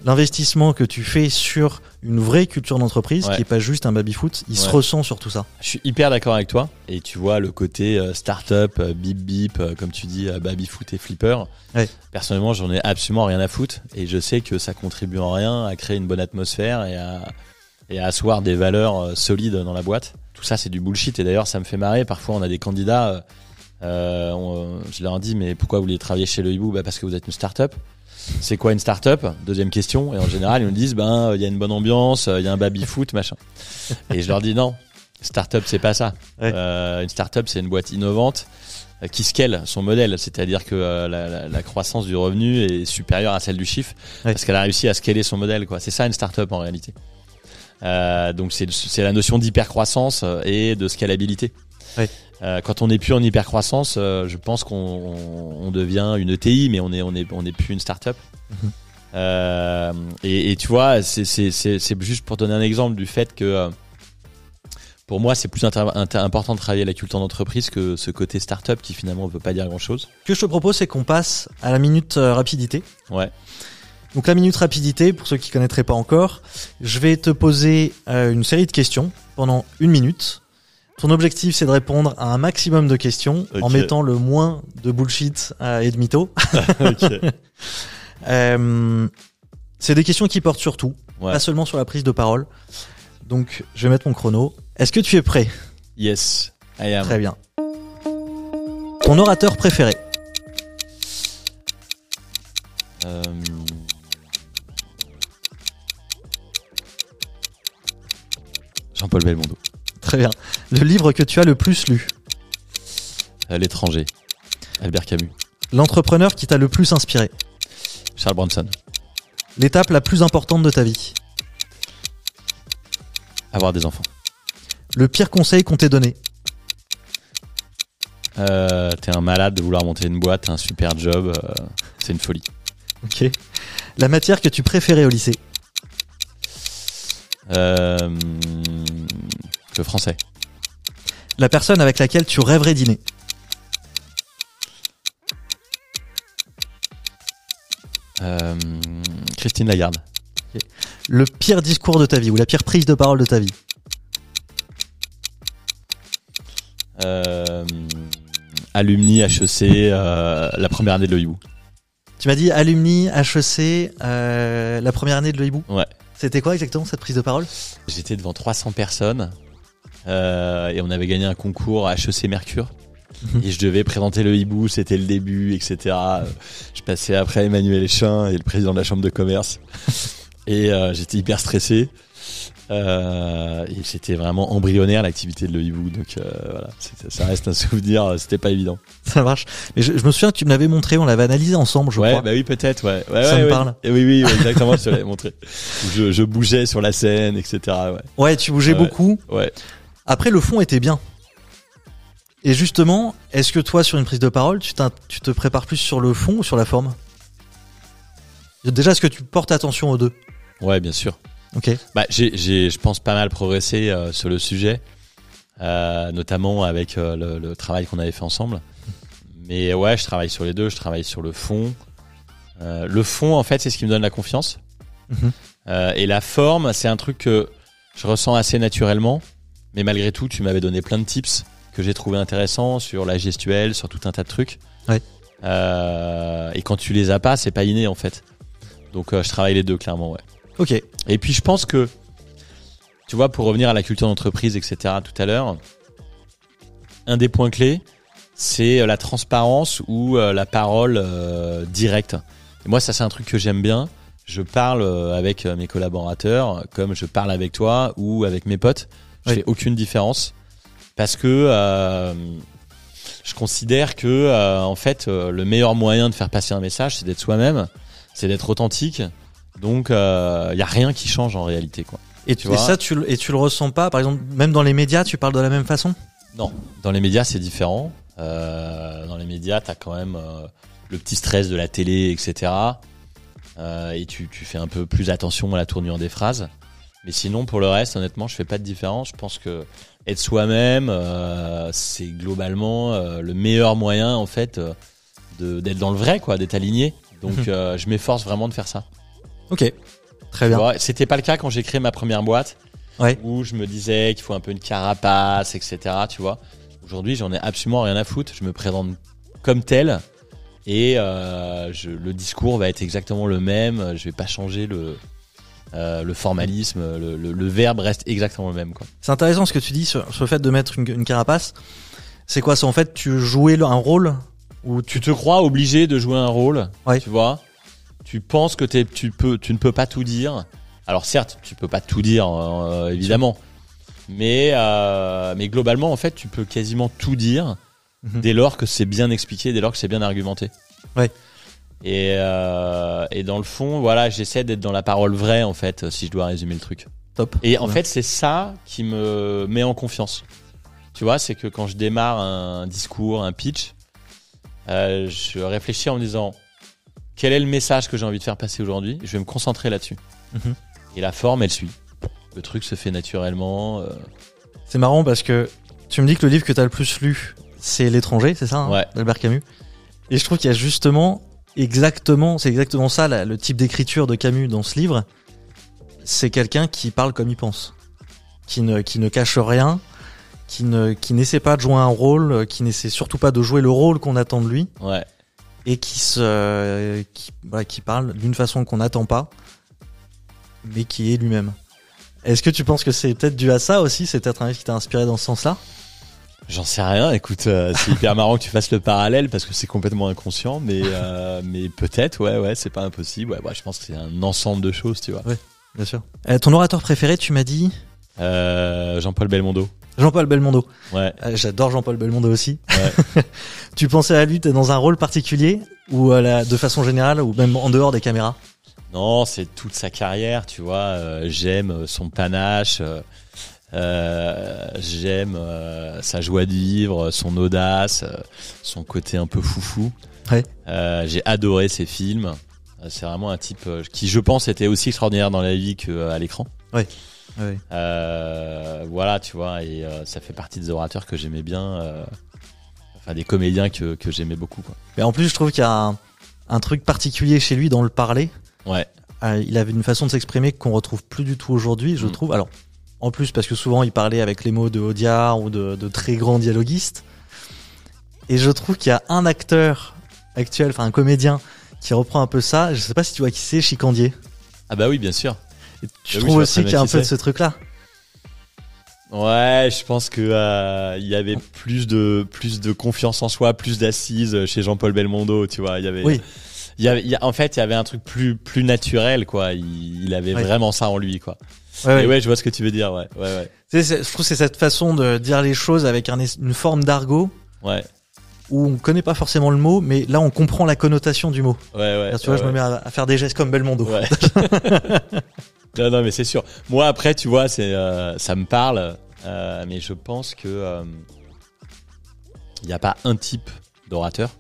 l'investissement que tu fais sur une vraie culture d'entreprise Ouais. qui est pas juste un baby foot il se ressent sur tout ça Je suis hyper d'accord avec toi. Et tu vois le côté euh, start-up, euh, bip bip, euh, comme tu dis, euh, baby foot et flipper. Ouais. Personnellement, j'en ai absolument rien à foutre. Et je sais que ça contribue en rien à créer une bonne atmosphère et à, et à asseoir des valeurs solides dans la boîte. Tout ça, c'est du bullshit. Et d'ailleurs, ça me fait marrer. Parfois, on a des candidats. on- je leur dis, mais pourquoi vous voulez travailler chez le hibou bah Parce que vous êtes une start-up. C'est quoi une start-up Deuxième question. Et en général, ils nous disent, ben, il y a une bonne ambiance, il y a un baby foot, machin. Et je leur dis, non, start-up, c'est pas ça. Ouais. Euh, une start-up, c'est une boîte innovante euh, qui scale son modèle, c'est-à-dire que euh, la, la- la croissance du revenu est supérieure à celle du chiffre Ouais. parce qu'elle a réussi à scaler son modèle. quoi. C'est ça une start-up en réalité. Euh, donc c'est la notion d'hypercroissance et de scalabilité. Euh, quand on n'est plus en hypercroissance, euh, je pense qu'on on- on devient une ETI, mais on est on est on est plus une start-up. Mhm. Euh, et, et tu vois, c'est juste pour donner un exemple du fait que euh, pour moi, c'est plus important de travailler la culture d'entreprise que ce côté start-up qui finalement ne veut pas dire grand-chose. Ce que je te propose, c'est qu'on passe à la minute rapidité. Ouais. Donc la minute rapidité, pour ceux qui connaîtraient pas encore, je vais te poser une série de questions pendant une minute. Ton objectif, c'est de répondre à un maximum de questions en mettant le moins de bullshit euh, et de mythos. ok. Euh, c'est des questions qui portent sur tout, Ouais. pas seulement sur la prise de parole. Donc, je vais mettre mon chrono. Est-ce que tu es prêt? Yes. I am. Très bien. Ton orateur préféré? Euh, Jean-Paul Belmondo. Très bien. Le livre que tu as le plus lu Euh, L'étranger. Albert Camus. L'entrepreneur qui t'a le plus inspiré Charles Bronson. L'étape la plus importante de ta vie Avoir des enfants. Le pire conseil qu'on t'ait donné Euh, t'es un malade de vouloir monter une boîte, t'as un super job, euh, c'est une folie. Ok. La matière que tu préférais au lycée Euh, le français. La personne avec laquelle tu rêverais dîner Euh, Christine Lagarde. Le pire discours de ta vie ou la pire prise de parole de ta vie Euh, alumni HEC, euh, la première année de l'OIBU. Tu m'as dit alumni, HEC, la première année de l'OIBU Ouais. C'était quoi exactement cette prise de parole? J'étais devant 300 personnes euh, et on avait gagné un concours à HEC Mercure. Mhm. Et je devais présenter le hibou, c'était le début, etc. Je passais après Emmanuel Eschin et le président de la chambre de commerce. Et euh, j'étais hyper stressé. Euh, et c'était vraiment embryonnaire l'activité de le hibou. Donc euh, voilà, ça reste un souvenir, c'était pas évident. Ça marche. Mais je, je me souviens que tu me l'avais montré, on l'avait analysé ensemble, je ouais, crois. bah oui, peut-être, ouais. ouais Ça ouais, me parle. Et oui, oui, exactement, je te l'avais montré. Je, je bougeais sur la scène, etc. Ouais. Ouais, tu bougeais beaucoup. ouais. Après, le fond était bien. Et justement, est-ce que toi, sur une prise de parole, tu, te prépares plus sur le fond ou sur la forme? Déjà, est-ce que tu portes attention aux deux? Ouais, bien sûr. Ok. Bah, j'ai, je pense pas mal progressé euh, sur le sujet, euh, notamment avec euh, le, le travail qu'on avait fait ensemble. Mais ouais, je travaille sur les deux. Je travaille sur le fond. Le fond, en fait, c'est ce qui me donne la confiance. Mhm. Et la forme, c'est un truc que je ressens assez naturellement. Mais malgré tout, tu m'avais donné plein de tips que j'ai trouvé intéressants sur la gestuelle, sur tout un tas de trucs. Ouais. Euh, et quand tu les as pas, c'est pas inné en fait. Donc euh, je travaille les deux clairement, ouais. Ok. Et puis je pense que, tu vois, pour revenir à la culture d'entreprise, etc., tout à l'heure, un des points clés, c'est euh, la transparence ou euh, la parole directe. Et moi, ça, c'est un truc que j'aime bien. Je parle avec mes collaborateurs comme je parle avec toi ou avec mes potes. Je Oui. fais aucune différence parce que euh, je considère que, euh, en fait, euh, le meilleur moyen de faire passer un message, c'est d'être soi-même, c'est d'être authentique. Donc, il y a rien qui change en réalité, quoi. Et, Tu tu, et vois ça, tu, le- et tu le ressens pas Par exemple, même dans les médias, tu parles de la même façon? Non, dans les médias, c'est différent. Dans les médias, t'as quand même le petit stress de la télé, etc. Euh, et tu, tu fais un peu plus attention à la tournure des phrases. Mais sinon, pour le reste, honnêtement, je fais pas de différence. Je pense que être soi-même, euh, c'est globalement euh, le meilleur moyen, en fait, euh, d'être dans le vrai, quoi, d'être aligné. Donc, je m'efforce vraiment de faire ça. Ok. Très bien. C'était pas le cas quand j'ai créé ma première boîte. Ouais. Où je me disais qu'il faut un peu une carapace, etc. Tu vois. Aujourd'hui, j'en ai absolument rien à foutre. Je me présente comme tel. Et je- le discours va être exactement le même. Je vais pas changer le, euh, le formalisme. Le, le- le verbe reste exactement le même. C'est intéressant ce que tu dis sur, sur le fait de mettre une, une carapace. C'est quoi C'est en fait, tu jouais un rôle ou tu te crois obligé de jouer un rôle. Ouais. Tu vois. Tu penses que tu, peux, tu ne peux pas tout dire. Alors certes, tu peux pas tout dire, euh, évidemment. Mais, euh, mais globalement, en fait, tu peux quasiment tout dire Mhm. dès lors que c'est bien expliqué, dès lors que c'est bien argumenté. Ouais. Et, euh, et dans le fond, voilà, j'essaie d'être dans la parole vraie, en fait, si je dois résumer le truc. top Et en Ouais. fait, c'est ça qui me met en confiance. Tu vois, c'est que quand je démarre un discours, un pitch, euh, je réfléchis en me disant quel est le message que j'ai envie de faire passer aujourd'hui? Je vais me concentrer là-dessus. Mhm. Et la forme, elle suit. Le truc se fait naturellement. euh, C'est marrant parce que tu me dis que le livre que tu as le plus lu, c'est L'étranger, c'est ça hein, Ouais. d'Albert Camus. Et je trouve qu'il y a justement exactement, c'est exactement ça le type d'écriture de Camus dans ce livre. C'est quelqu'un qui parle comme il pense, qui ne qui ne cache rien, qui ne qui n'essaie pas de jouer un rôle, qui n'essaie surtout pas de jouer le rôle qu'on attend de lui ouais. et qui se qui, voilà, qui parle d'une façon qu'on n'attend pas, mais qui est lui-même. Est-ce que tu penses que c'est peut-être dû à ça aussi C'est peut-être un livre qui t'a inspiré dans ce sens-là? J'en sais rien. Écoute, euh, c'est hyper marrant que tu fasses le parallèle parce que c'est complètement inconscient, mais euh, mais peut-être, ouais, ouais, c'est pas impossible. Ouais, ouais, je pense que c'est un ensemble de choses, tu vois. Bien sûr. Euh, ton orateur préféré, tu m'as dit Euh, Jean-Paul Belmondo. Jean-Paul Belmondo. Ouais. Euh, J'adore Jean-Paul Belmondo aussi. Ouais. Tu pensais à lui, t'es dans un rôle particulier ou à la- de façon générale ou même en dehors des caméras? Non, c'est toute sa carrière, tu vois. euh, J'aime son panache, euh, j'aime euh, sa joie de vivre, son audace, euh, son côté un peu foufou. Ouais. J'ai adoré ses films. C'est vraiment un type qui, je pense, était aussi extraordinaire dans la vie qu'à l'écran. Ouais. Voilà, tu vois, et ça fait partie des orateurs que j'aimais bien, enfin des comédiens que, que j'aimais beaucoup. Quoi. Mais en plus, je trouve qu'il y a un, un truc particulier chez lui dans le parler. Ouais, il avait une façon de s'exprimer qu'on retrouve plus du tout aujourd'hui, je Mm. trouve. Alors, en plus, parce que souvent, il parlait avec les mots de Audiard ou de, de très grands dialoguistes. Et je trouve qu'il y a un acteur actuel, enfin un comédien, qui reprend un peu ça. Je sais pas si tu vois qui c'est, Chicandier. ah bah oui, bien sûr. Et trouves je vois aussi qu'il y a un peu de ce truc-là. Ouais, je pense que euh, il y avait plus de plus de confiance en soi, plus d'assises chez Jean-Paul Belmondo, tu vois. Il y avait, Oui. il y avait, il y a- en fait, il y avait un truc plus plus naturel, quoi. Il, il avait Ouais. vraiment ça en lui, quoi. Ouais, Et ouais. je vois ce que tu veux dire, ouais, ouais, ouais, c'est- je trouve que c'est cette façon de dire les choses avec un une forme d'argot ouais, où on connaît pas forcément le mot, mais là on comprend la connotation du mot. ouais, ouais. Là, tu vois, je me mets à, à faire des gestes comme Belmondo. Ouais. non, non, mais c'est sûr. Moi, après, tu vois, c'est, euh, ça me parle, euh, mais je pense que euh, il n'y a pas un type d'orateur.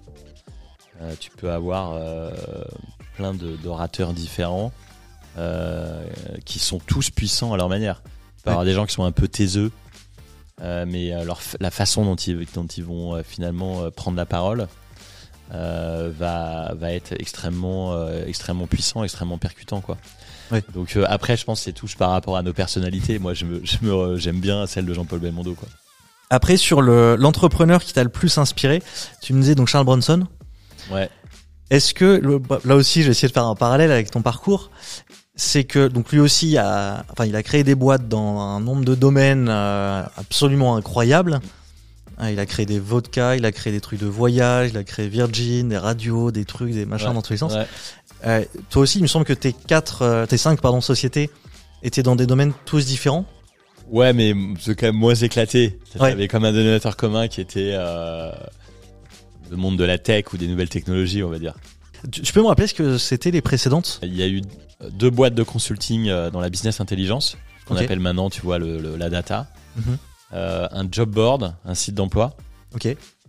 Euh, tu peux avoir euh, plein de, d'orateurs différents euh, qui sont tous puissants à leur manière. Peux Ouais. avoir des gens qui sont un peu taiseux, euh, mais euh, leur, la façon dont ils, dont ils vont euh, finalement euh, prendre la parole euh, va, va être extrêmement, euh, extrêmement puissant, extrêmement percutant. Quoi. Donc euh, après, je pense que c'est tous par rapport à nos personnalités. Moi, je me, je me, j'aime bien celle de Jean-Paul Belmondo. Quoi. Après, sur le l'entrepreneur qui t'a le plus inspiré, tu me disais donc Charles Bronson. Ouais. Est-ce que bah, là aussi, j'ai essayé de faire un parallèle avec ton parcours. C'est que donc lui aussi a, enfin, il a créé des boîtes dans un nombre de domaines euh, absolument incroyables. Euh, Il a créé des vodkas, il a créé des trucs de voyage, il a créé Virgin, des radios, des trucs, des machins Ouais. dans tous les sens. Ouais. Euh, toi aussi, il me semble que tes quatre, euh, tes cinq pardon sociétés étaient dans des domaines tous différents. Ouais, mais c'est quand même moins éclaté. Il y Ouais. avait comme un dénominateur commun qui était euh, le monde de la tech ou des nouvelles technologies, on va dire. Tu, tu peux me rappeler ce que c'était les précédentes? Il y a eu deux boîtes de consulting euh, dans la business intelligence, qu'on appelle maintenant, tu vois, le, le- la data. Mhm. Euh, un job board, un site d'emploi,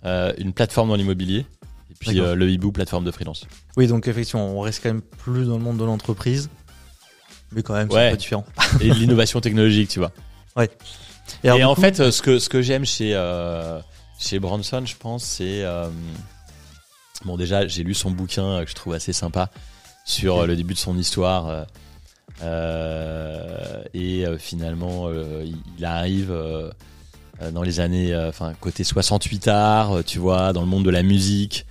euh, une plateforme dans l'immobilier, et puis euh, le hibou, plateforme de freelance. Oui, donc effectivement, on reste quand même plus dans le monde de l'entreprise, mais quand même, c'est Ouais. un peu différent. Et l'innovation technologique, tu vois. Et, alors, Et en coup- fait, ce que, ce que j'aime chez, chez Bronson, je pense, c'est. bon, déjà, j'ai lu son bouquin que je trouve assez sympa sur euh, le début de son histoire. euh, euh, et finalement, il, arrive dans les années. Enfin, côté 68 art, tu vois, dans le monde de la musique.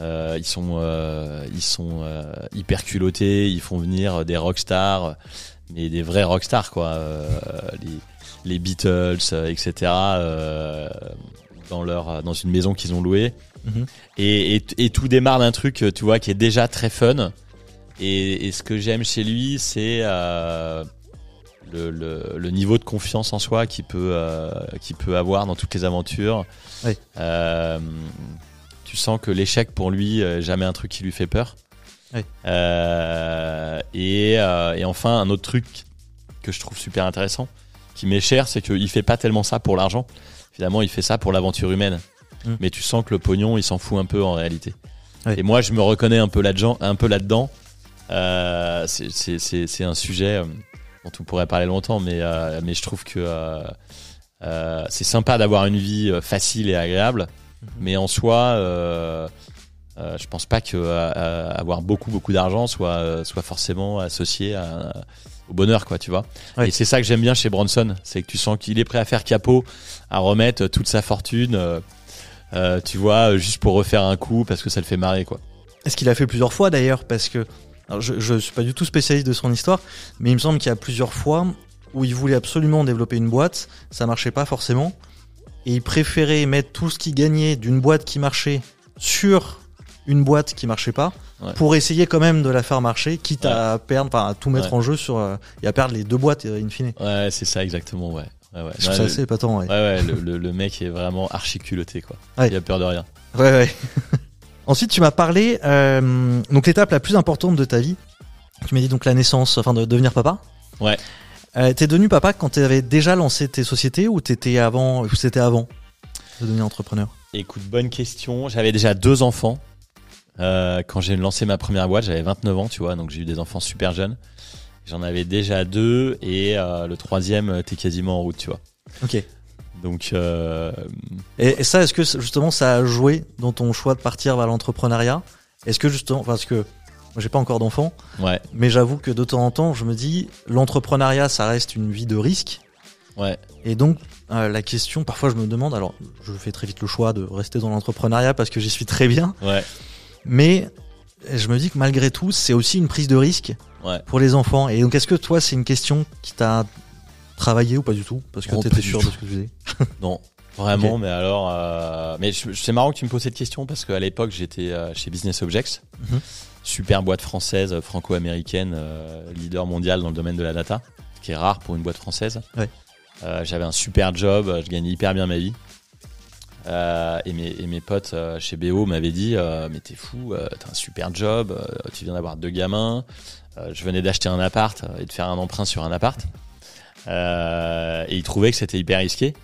Euh, ils sont, euh, ils sont euh, hyper culottés, ils font venir des rockstars, mais des vrais rockstars, quoi. les, les Beatles, etc. dans leur dans une maison qu'ils ont louée. Mhm. Et, et, et tout démarre d'un truc, tu vois, qui est déjà très fun. Et, et ce que j'aime chez lui, c'est euh, le, le, le niveau de confiance en soi qu'il peut euh, qu'il peut avoir dans toutes les aventures. Oui. Euh, tu sens que l'échec pour lui, jamais un truc qui lui fait peur. Oui. Et, et enfin, un autre truc que je trouve super intéressant, qui m'est cher, c'est qu'il fait pas tellement ça pour l'argent. Finalement, il fait ça pour l'aventure humaine. Mm. Mais tu sens que le pognon, il s'en fout un peu en réalité. Oui. Et moi, je me reconnais un peu là-dedans. Un peu là-dedans. Euh, c'est- un sujet euh, dont on pourrait parler longtemps, mais, euh, mais je trouve que euh, c'est sympa d'avoir une vie facile et agréable. Mhm. Mais en soi, je pense pas que avoir beaucoup beaucoup d'argent soit soit forcément associé à, au bonheur, quoi, tu vois. Ouais. Et c'est ça que j'aime bien chez Bronson, c'est que tu sens qu'il est prêt à faire capot, à remettre toute sa fortune, euh, tu vois, juste pour refaire un coup parce que ça le fait marrer, quoi. Est-ce qu'il a fait plusieurs fois d'ailleurs? Parce que alors je, je suis pas du tout spécialiste de son histoire, mais il me semble qu'il y a plusieurs fois où il voulait absolument développer une boîte, ça marchait pas forcément, et il préférait mettre tout ce qu'il gagnait d'une boîte qui marchait sur une boîte qui marchait pas, Ouais. pour essayer quand même de la faire marcher, quitte à perdre, enfin à tout mettre Ouais. en jeu sur euh, et à perdre les deux boîtes euh, in fine. Ouais, c'est ça exactement, ouais. Ouais, ouais. Je le- assez épatant, ouais. ouais, ouais, le, le- le mec est vraiment archi culotté, quoi. Il a peur de rien. Ouais, ouais. Ensuite, tu m'as parlé euh, donc l'étape la plus importante de ta vie. Tu m'as dit donc la naissance, enfin de devenir papa. Ouais. Euh, t'es devenu papa quand t'avais déjà lancé tes sociétés ou t'étais avant, ou c'était avant de devenir entrepreneur? Écoute, bonne question. J'avais déjà deux enfants. Euh, quand j'ai lancé ma première boîte, j'avais 29 ans, tu vois, donc j'ai eu des enfants super jeunes. J'en avais déjà deux et euh, le troisième était quasiment en route, tu vois. Ok. Donc, euh, Et, et ça, est-ce que justement ça a joué dans ton choix de partir vers l'entrepreneuriat? Est-ce que justement, parce que moi j'ai pas encore d'enfants, ouais, mais j'avoue que de temps en temps, je me dis l'entrepreneuriat, ça reste une vie de risque. ouais, Et donc, euh, la question, parfois je me demande, alors je fais très vite le choix de rester dans l'entrepreneuriat parce que j'y suis très bien, ouais, mais je me dis que malgré tout, c'est aussi une prise de risque ouais. pour les enfants. Et donc, est-ce que toi, c'est une question qui t'a travaillé ou pas du tout Parce que t'étais sûr de ce que tu faisais. Non, vraiment, mais alors, euh, mais c'est marrant que tu me poses cette question parce qu'à l'époque, j'étais euh, chez Business Objects, Mhm. super boîte française, euh, franco-américaine, euh, leader mondial dans le domaine de la data, ce qui est rare pour une boîte française. Ouais. J'avais un super job, je gagnais hyper bien ma vie. Et, mes, et mes potes chez BO m'avaient dit Mais t'es fou, t'as un super job, tu viens d'avoir deux gamins. Je venais d'acheter un appart et de faire un emprunt sur un appart. Euh, et ils trouvaient que c'était hyper risqué.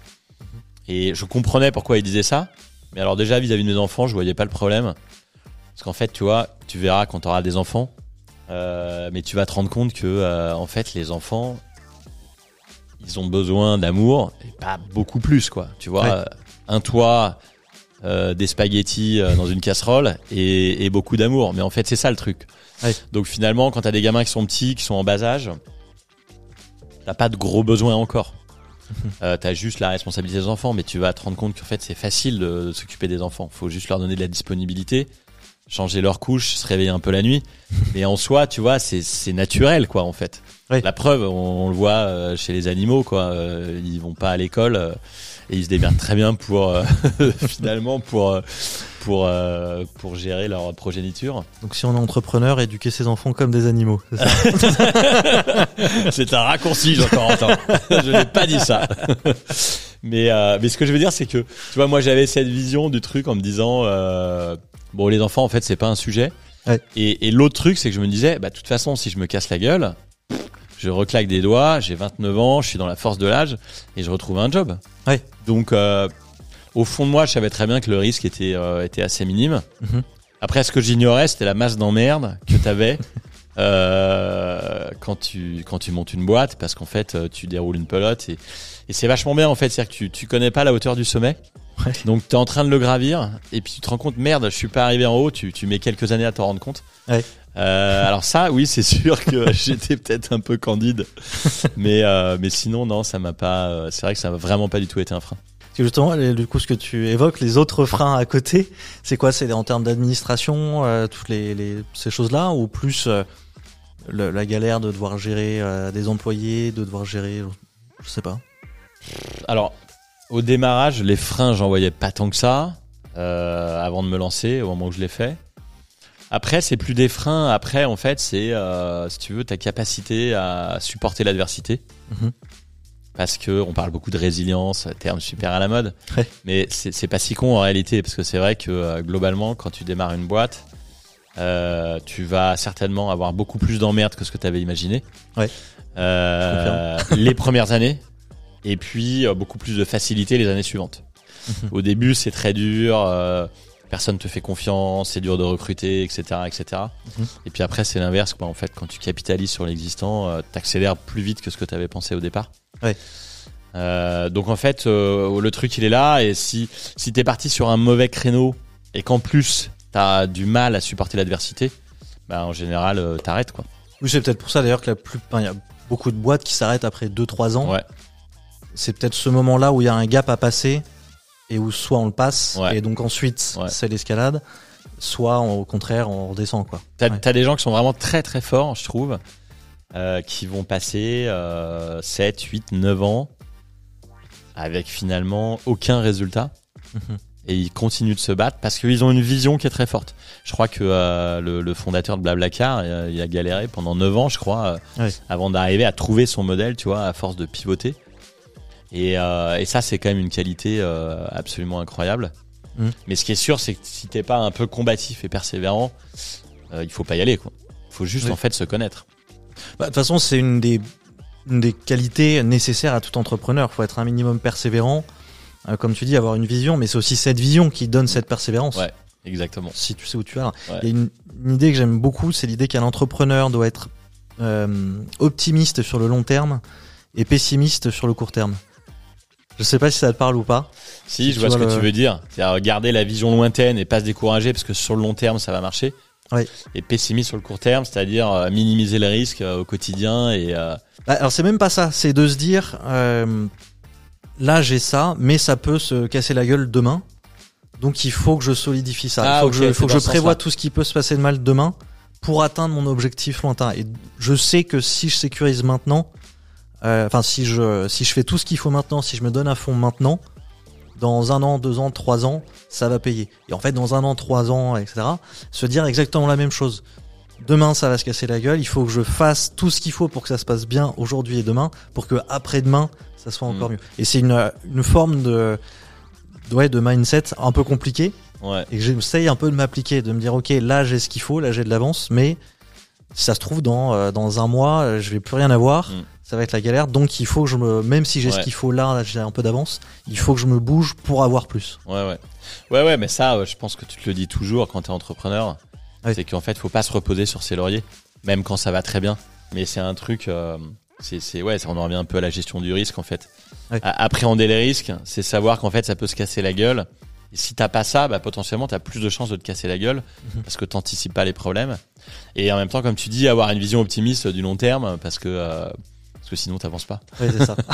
Et je comprenais pourquoi ils disaient ça. Mais alors, déjà, vis-à-vis de mes enfants, je voyais pas le problème. Parce qu'en fait, tu vois, tu verras quand tu auras des enfants. euh, mais tu vas te rendre compte que, euh, en fait, les enfants, ils ont besoin d'amour et pas beaucoup plus, quoi. Tu vois, Ouais. euh, un toit, des spaghettis dans une casserole et, et beaucoup d'amour. Mais en fait, c'est ça le truc. Ouais. Donc finalement, quand t'as des gamins qui sont petits, qui sont en bas âge, t'as pas de gros besoins encore. Euh, t'as juste la responsabilité des enfants, mais tu vas te rendre compte qu'en fait c'est facile de, de s'occuper des enfants. Faut juste leur donner de la disponibilité, changer leur couche, se réveiller un peu la nuit. Mais en soi, tu vois, c'est naturel quoi en fait. La preuve, on, on le voit euh, chez les animaux quoi. Euh, ils vont pas à l'école et ils se démerdent très bien pour euh, finalement pour pour euh, pour gérer leur progéniture. Donc, si on est entrepreneur, éduquer ses enfants comme des animaux. c'est ça C'est un raccourci, j'entends. entends. je n'ai pas dit ça. mais, euh, mais ce que je veux dire, c'est que, tu vois, moi, j'avais cette vision du truc en me disant, euh, bon, les enfants, en fait, c'est pas un sujet. Ouais. Et, et l'autre truc, c'est que je me disais, bah, de toute façon, si je me casse la gueule, je reclaque des doigts, j'ai 29 ans, je suis dans la force de l'âge, et je retrouve un job. Ouais. Donc, euh, au fond de moi, je savais très bien que le risque était, euh, était assez minime. Mhm. Après, ce que j'ignorais, c'était la masse d'emmerde que euh, quand tu quand tu montes une boîte, parce qu'en fait, euh, tu déroules une pelote et, et c'est vachement bien en fait, c'est-à-dire que tu tu connais pas la hauteur du sommet, Ouais. donc t'es en train de le gravir et puis tu te rends compte merde, je suis pas arrivé en haut, tu tu mets quelques années à t'en rendre compte. Ouais. Euh, alors ça, oui, c'est sûr que j'étais peut-être un peu candide, mais euh, mais sinon non, ça m'a pas. c'est vrai que ça m'a vraiment pas du tout été un frein. Justement, du coup, ce que tu évoques, les autres freins à côté, c'est quoi? C'est en termes d'administration, euh, toutes les, les- ces choses-là, ou plus euh, le- la galère de devoir gérer euh, des employés, de devoir gérer, je sais pas. Alors, au démarrage, les freins, j'en voyais pas tant que ça avant de me lancer, au moment où je l'ai fait. Après, c'est plus des freins. Après, en fait, c'est, si tu veux, ta capacité à supporter l'adversité. Mhm. Parce que on parle beaucoup de résilience, terme super à la mode. Ouais. Mais c'est pas si con en réalité, parce que c'est vrai que euh, globalement, quand tu démarres une boîte, euh, tu vas certainement avoir beaucoup plus d'emmerdes que ce que tu avais imaginé. Ouais. Euh, les premières années, et puis beaucoup plus de facilité les années suivantes. Mhm. Au début, c'est très dur, personne te fait confiance, c'est dur de recruter, etc., etc. Mhm. Et puis après, c'est l'inverse. En fait, quand tu capitalises sur l'existant, euh, t'accélères plus vite que ce que tu avais pensé au départ. Ouais. Euh, donc en fait, euh, le truc il est là, et si si t'es parti sur un mauvais créneau et qu'en plus t'as du mal à supporter l'adversité, bah en général euh, t'arrêtes quoi. Oui, c'est peut-être pour ça d'ailleurs que la plus, il y a beaucoup de boîtes qui s'arrêtent après 2-3 ans. Ouais. C'est peut-être ce moment-là où il y a un gap à passer et où soit on le passe Ouais. et donc ensuite Ouais. c'est l'escalade, soit on- au contraire on redescend quoi. T'as des gens qui sont vraiment très très forts, je trouve, euh, qui vont passer euh, 7, 8, 9 ans avec finalement aucun résultat. Mhm. Et ils continuent de se battre parce qu'ils ont une vision qui est très forte. Je crois que euh, le, le fondateur de Blablacar, euh, il a galéré pendant 9 ans, je crois, avant d'arriver à trouver son modèle, tu vois, à force de pivoter. Et, et ça, c'est quand même une qualité absolument incroyable. Mhm. Mais ce qui est sûr, c'est que si t'es pas un peu combatif et persévérant, il faut pas y aller, quoi. Il faut juste Oui. en fait se connaître. Bah, De toute façon, c'est une des une des qualités nécessaires à tout entrepreneur. Il faut être un minimum persévérant, euh, comme tu dis, avoir une vision, mais c'est aussi cette vision qui donne cette persévérance. Ouais, exactement. Si tu sais où tu vas. Ouais. Il y a une, une idée que j'aime beaucoup, c'est l'idée qu'un entrepreneur doit être euh, optimiste sur le long terme et pessimiste sur le court terme. Je sais pas si ça te parle ou pas. Si, Si je vois ce que tu veux dire. C'est-à-dire garder la vision lointaine et pas se décourager parce que sur le long terme, ça va marcher. Et pessimiste sur le court terme, c'est-à-dire euh, minimiser les risques euh, au quotidien et euh, Bah, alors c'est même pas ça, c'est de se dire euh, là j'ai ça, mais ça peut se casser la gueule demain. Donc il faut que je solidifie ça. Ah, il faut ok, que je, c'est faut que je prévois sens-là. tout ce qui peut se passer de mal demain pour atteindre mon objectif lointain. Et je sais que si je sécurise maintenant, euh, enfin si je si je fais tout ce qu'il faut maintenant, si je me donne à fond maintenant, dans un an, deux ans, trois ans, ça va payer. Et en fait, dans un an, trois ans, etc., se dire exactement la même chose. Demain, ça va se casser la gueule. Il faut que je fasse tout ce qu'il faut pour que ça se passe bien aujourd'hui et demain, pour que après-demain, ça soit encore Mm. mieux. Et c'est une, une forme de, de, ouais, de mindset un peu compliqué ouais. et que j'essaye un peu de m'appliquer, de me dire ok, là j'ai ce qu'il faut, là j'ai de l'avance, mais si ça se trouve dans euh, dans un mois, euh, je vais plus rien avoir. Mm. Ça va être la galère, donc il faut que je me, même si j'ai ce qu'il faut là, j'ai un peu d'avance, il faut que je me bouge pour avoir plus. Ouais, ouais. Ouais, ouais, mais ça, je pense que tu te le dis toujours quand tu es entrepreneur. Ouais. C'est qu'en fait, faut pas se reposer sur ses lauriers, même quand ça va très bien. Mais c'est un truc, euh, c'est, c'est, ouais, ça, on en revient un peu à la gestion du risque, en fait. Ouais. À- appréhender les risques, c'est savoir qu'en fait, ça peut se casser la gueule. Et si t'as pas ça, bah, potentiellement, t'as plus de chances de te casser la gueule Mhm. parce que t'anticipes pas les problèmes. Et en même temps, comme tu dis, avoir une vision optimiste du long terme parce que, euh, parce que sinon, t'avances pas. Ouais, c'est ça.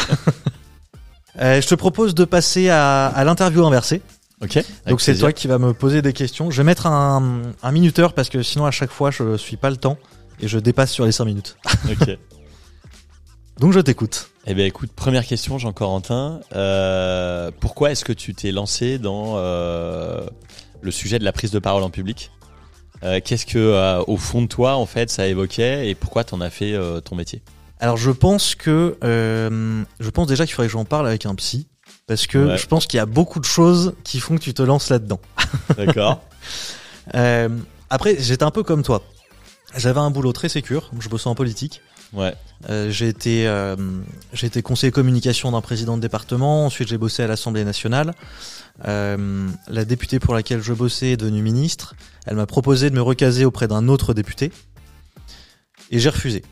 Euh, je te propose de passer à, à l'interview inversée. Ok. Donc c'est toi qui vas me poser des questions. Je vais mettre un, un minuteur parce que sinon à chaque fois je suis pas le temps et je dépasse sur les 5 minutes. Ok. Donc je t'écoute. Eh bien, écoute, première question, Jean-Corentin. Euh, pourquoi est-ce que tu t'es lancé dans euh, le sujet de la prise de parole en public? Euh, Qu'est-ce que, au fond de toi, en fait, ça évoquait et pourquoi t'en as fait ton métier? Alors je pense que je pense déjà qu'il faudrait que j'en parle avec un psy parce que Ouais. je pense qu'il y a beaucoup de choses qui font que tu te lances là-dedans. D'accord. Après j'étais un peu comme toi. J'avais un boulot très sécure, je bossais en politique. Ouais. Euh, j'ai été euh, été conseiller communication d'un président de département. Ensuite, j'ai bossé à l'Assemblée nationale. Euh, la députée pour laquelle je bossais est devenue ministre. Elle m'a proposé de me recaser auprès d'un autre député et j'ai refusé.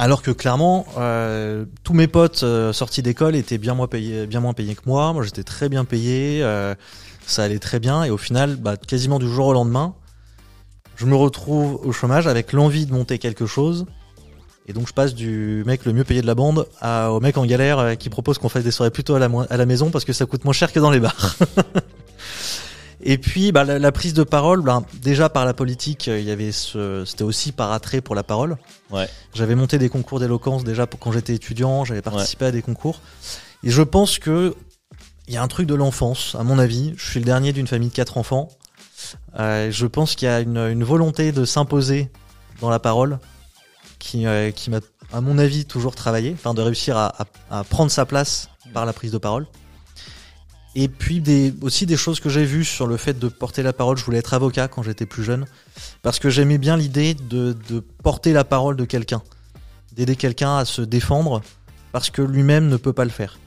Alors que clairement, euh, tous mes potes euh, sortis d'école étaient bien moins payés, bien moins payés que moi. Moi, j'étais très bien payé. euh, ça allait très bien et au final, bah, quasiment du jour au lendemain, je me retrouve au chômage avec l'envie de monter quelque chose. Et donc je passe du mec le mieux payé de la bande à, au mec en galère euh, qui propose qu'on fasse des soirées plutôt à la, mo- à la maison parce que ça coûte moins cher que dans les bars. Et puis bah, la, la prise de parole, bah, déjà par la politique, euh, il y avait ce, c'était aussi par attrait pour la parole. Ouais. J'avais monté des concours d'éloquence déjà pour quand j'étais étudiant, j'avais participé à des concours. Et je pense que il y a un truc de l'enfance, à mon avis. Je suis le dernier d'une famille de quatre enfants. Euh, je pense qu'il y a une, une volonté de s'imposer dans la parole qui, euh, qui m'a, à mon avis, toujours travaillé, enfin de réussir à, prendre sa place par la prise de parole. Et puis des, aussi des choses que j'ai vues sur le fait de porter la parole. Je voulais être avocat quand j'étais plus jeune, parce que j'aimais bien l'idée de, de porter la parole de quelqu'un, d'aider quelqu'un à se défendre, parce que lui-même ne peut pas le faire.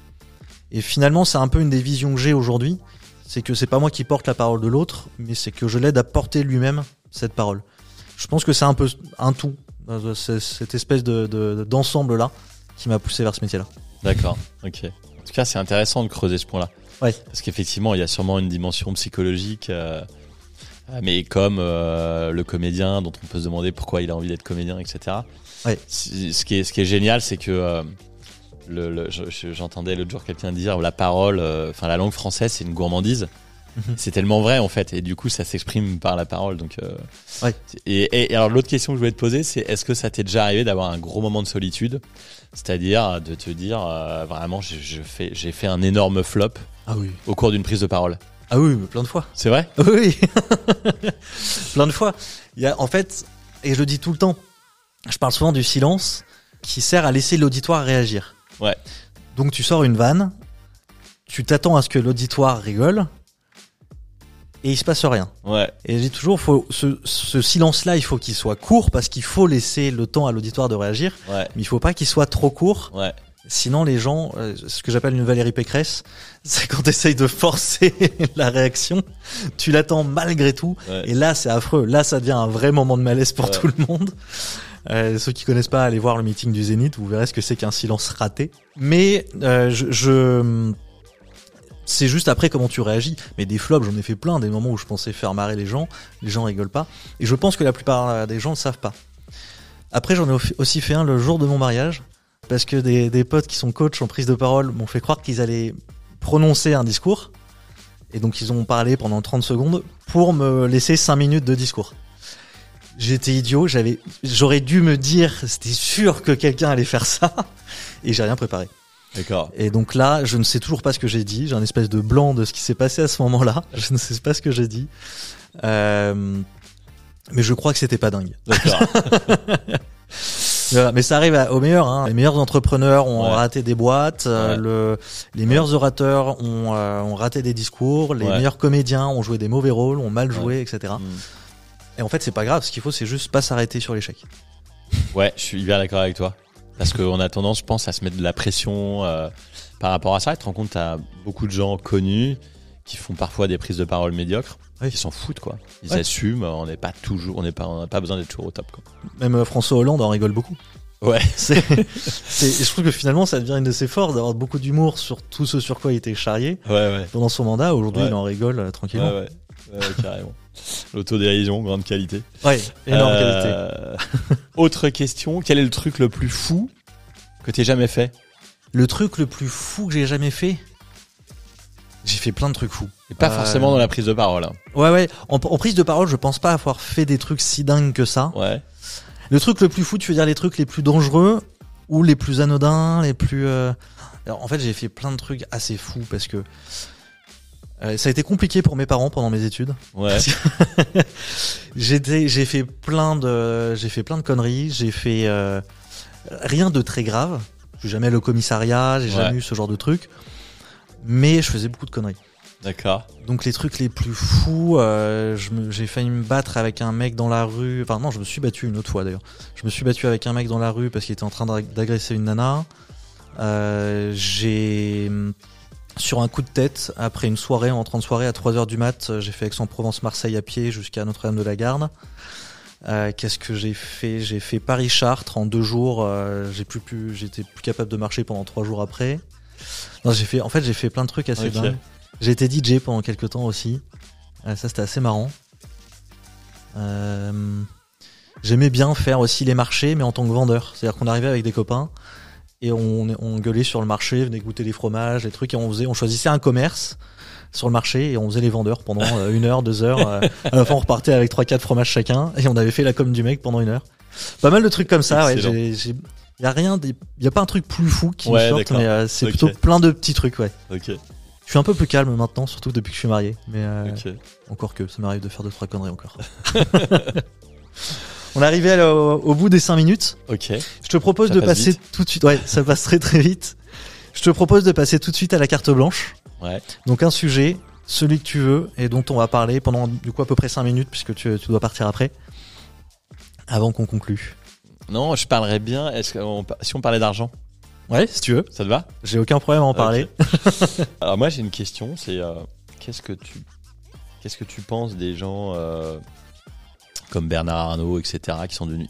Et finalement, c'est un peu une des visions que j'ai aujourd'hui, c'est que c'est pas moi qui porte la parole de l'autre, mais c'est que je l'aide à porter lui-même cette parole. Je pense que c'est un peu un tout, cette espèce de de- d'ensemble là qui m'a poussé vers ce métier-là. D'accord. Ok. En tout cas, c'est intéressant de creuser ce point-là. Ouais. Parce qu'effectivement, il y a sûrement une dimension psychologique. euh, mais comme euh, le comédien dont on peut se demander pourquoi il a envie d'être comédien, etc. Ouais. Ce qui est, ce qui est génial, c'est que euh, le, le- j'entendais l'autre jour quelqu'un dire la parole, enfin la langue française, c'est une gourmandise. Mhm. C'est tellement vrai en fait, et du coup ça s'exprime par la parole. Donc, euh, Ouais. et, et- et alors l'autre question que je voulais te poser, c'est est-ce que ça t'est déjà arrivé d'avoir un gros moment de solitude, c'est-à-dire de te dire euh, vraiment je, je fais, j'ai fait un énorme flop Ah oui. au cours d'une prise de parole. Ah oui, mais plein de fois. C'est vrai? Oui, plein de fois. Il y a, en fait, et je le dis tout le temps, je parle souvent du silence qui sert à laisser l'auditoire réagir. Ouais. Donc tu sors une vanne, tu t'attends à ce que l'auditoire rigole, et il se passe rien. Ouais. Et je dis toujours, faut ce, ce silence-là, il faut qu'il soit court parce qu'il faut laisser le temps à l'auditoire de réagir, Ouais. mais il faut pas qu'il soit trop court. Ouais. Sinon, les gens, euh, ce que j'appelle une Valérie Pécresse, c'est quand tu essayes de forcer la réaction, tu l'attends malgré tout, Ouais. et là, c'est affreux. Là, ça devient un vrai moment de malaise pour Ouais. tout le monde. Euh, ceux qui connaissent pas, allez voir le meeting du Zénith, vous verrez ce que c'est qu'un silence raté. Mais euh, je, je- c'est juste après comment tu réagis. Mais des flops, j'en ai fait plein, des moments où je pensais faire marrer les gens, les gens rigolent pas. Et je pense que la plupart euh, des gens ne savent pas. Après, j'en ai au- aussi fait un le jour de mon mariage, parce que des, potes qui sont coachs en prise de parole m'ont fait croire qu'ils allaient prononcer un discours. Et donc ils ont parlé pendant 30 secondes pour me laisser 5 minutes de discours. J'étais idiot, j'aurais dû me dire, c'était sûr que quelqu'un allait faire ça, et j'ai rien préparé. D'accord. Et donc là, je ne sais toujours pas ce que j'ai dit. J'ai un espèce de blanc de ce qui s'est passé à ce moment-là. Je ne sais pas ce que j'ai dit. Euh, mais je crois que c'était pas dingue. D'accord. Voilà, mais ça arrive à- aux meilleurs. Hein. Les meilleurs entrepreneurs ont Ouais. raté des boîtes. euh, Ouais. le, les meilleurs orateurs ont, euh, ont raté des discours. Les Ouais. meilleurs comédiens ont joué des mauvais rôles, ont mal joué, etc. Mm. Et en fait, c'est pas grave. Ce qu'il faut, c'est juste pas s'arrêter sur l'échec. Ouais, je suis hyper d'accord avec toi. Parce qu'on a tendance, je pense, à se mettre de la pression euh, par rapport à ça. Tu te rends compte, t'as beaucoup de gens connus qui font parfois des prises de parole médiocres, Oui. qui s'en foutent, quoi. Ils Ouais. assument, on n'est pas toujours, on n'est pas, on n'a pas besoin d'être toujours au top, quoi. Même euh, François Hollande en rigole beaucoup. Ouais. C'est, et je trouve que finalement, ça devient une de ses forces d'avoir beaucoup d'humour sur tout ce sur quoi il était charrié Ouais, ouais. pendant son mandat. Aujourd'hui, il en rigole euh, Ouais, tranquillement. Carrément. L'autodérision, grande qualité. Ouais, énorme qualité. Euh, Autre question, quel est le truc le plus fou que t'aies jamais fait? Le truc le plus fou que j'ai jamais fait? J'ai fait plein de trucs fous. Et pas Euh, forcément dans la prise de parole. hein. Ouais, ouais. En, en prise de parole, je pense pas avoir fait des trucs si dingues que ça. Ouais. Le truc le plus fou, tu veux dire les trucs les plus dangereux ou les plus anodins, les plus. euh, Alors en fait, j'ai fait plein de trucs assez fous parce que euh, ça a été compliqué pour mes parents pendant mes études. Ouais. J'étais, j'ai fait plein de, j'ai fait plein de conneries. J'ai fait euh, rien de très grave. Je suis jamais au commissariat, j'ai Ouais. jamais eu ce genre de truc. Mais je faisais beaucoup de conneries. D'accord. Donc les trucs les plus fous, euh, j'ai failli me battre avec un mec dans la rue. Enfin non, je me suis battu une autre fois d'ailleurs. Je me suis battu avec un mec dans la rue parce qu'il était en train d'ag- d'agresser une nana. J'ai sur un coup de tête après une soirée en rentrant de soirée à 3h du mat, euh, j'ai fait Aix-en-Provence-Marseille à pied jusqu'à Notre-Dame de la Garde. Euh, Qu'est-ce que j'ai fait? J'ai fait Paris-Chartres en deux jours. euh, j'ai plus pu, j'étais plus capable de marcher pendant trois jours après. Non, j'ai fait. En fait, j'ai fait plein de trucs assez Ok. dingues. J'ai été DJ pendant quelques temps aussi. Euh, ça, c'était assez marrant. J'aimais bien faire aussi les marchés, mais en tant que vendeur. C'est-à-dire qu'on arrivait avec des copains et on, on gueulait sur le marché, venait goûter les fromages, les trucs, et on faisait, on choisissait un commerce sur le marché et on faisait les vendeurs pendant euh, une heure, deux heures. euh, à la fin, on repartait avec trois, quatre fromages chacun et on avait fait la com du mec pendant une heure. Pas mal de trucs comme ça. Ouais, Excellent. j'ai, j'ai- y a rien, des- y a pas un truc plus fou qui Ouais, me sorte, mais euh, c'est plutôt plein de petits trucs. Ouais. Ok. Je suis un peu plus calme maintenant, surtout depuis que je suis marié. Mais euh, encore que ça m'arrive de faire deux trois conneries encore. On est arrivé au, au bout des cinq minutes. Ok. Je te propose Ça de passe passer vite. tout de suite. Ouais, ça passe très très vite. Je te propose de passer tout de suite à la carte blanche. Ouais. Donc un sujet, celui que tu veux et dont on va parler pendant du coup à peu près cinq minutes puisque tu, tu dois partir après. Avant qu'on conclue. Non, je parlerais bien. Est-ce qu'on, si on parlait d'argent, Ouais, si tu veux. ça te va? J'ai aucun problème à en parler. Alors moi j'ai une question, c'est euh, qu'est-ce que tu qu'est-ce que tu penses des gens euh, comme Bernard Arnault, etc., qui sont devenus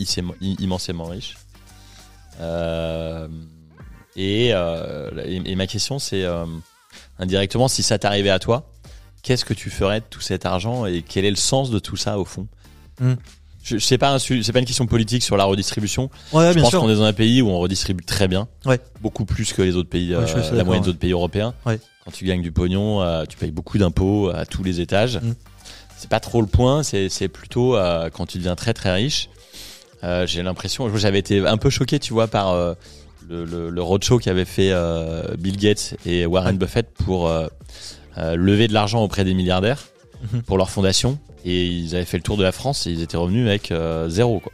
immensément riches Euh, et, euh, et, et ma question c'est euh, indirectement si ça t'arrivait à toi, qu'est-ce que tu ferais de tout cet argent et quel est le sens de tout ça au fond? Hmm. Je, je sais pas c'est pas une question politique sur la redistribution. Ouais, je bien pense qu'on est dans un pays où on redistribue très bien. Ouais. Beaucoup plus que les autres pays, Ouais, euh, la moyenne des autres pays européens. Quand tu gagnes du pognon, euh, tu payes beaucoup d'impôts à tous les étages. Mm. C'est pas trop le point, c'est plutôt euh, quand tu deviens très très riche. Euh, J'ai l'impression, j'avais été un peu choqué, tu vois, par euh, le, le, le roadshow qu'avaient fait Bill Gates et Warren. Buffett pour lever de l'argent auprès des milliardaires Mhm. pour leur fondation. Et ils avaient fait le tour de la France et ils étaient revenus avec zéro, quoi.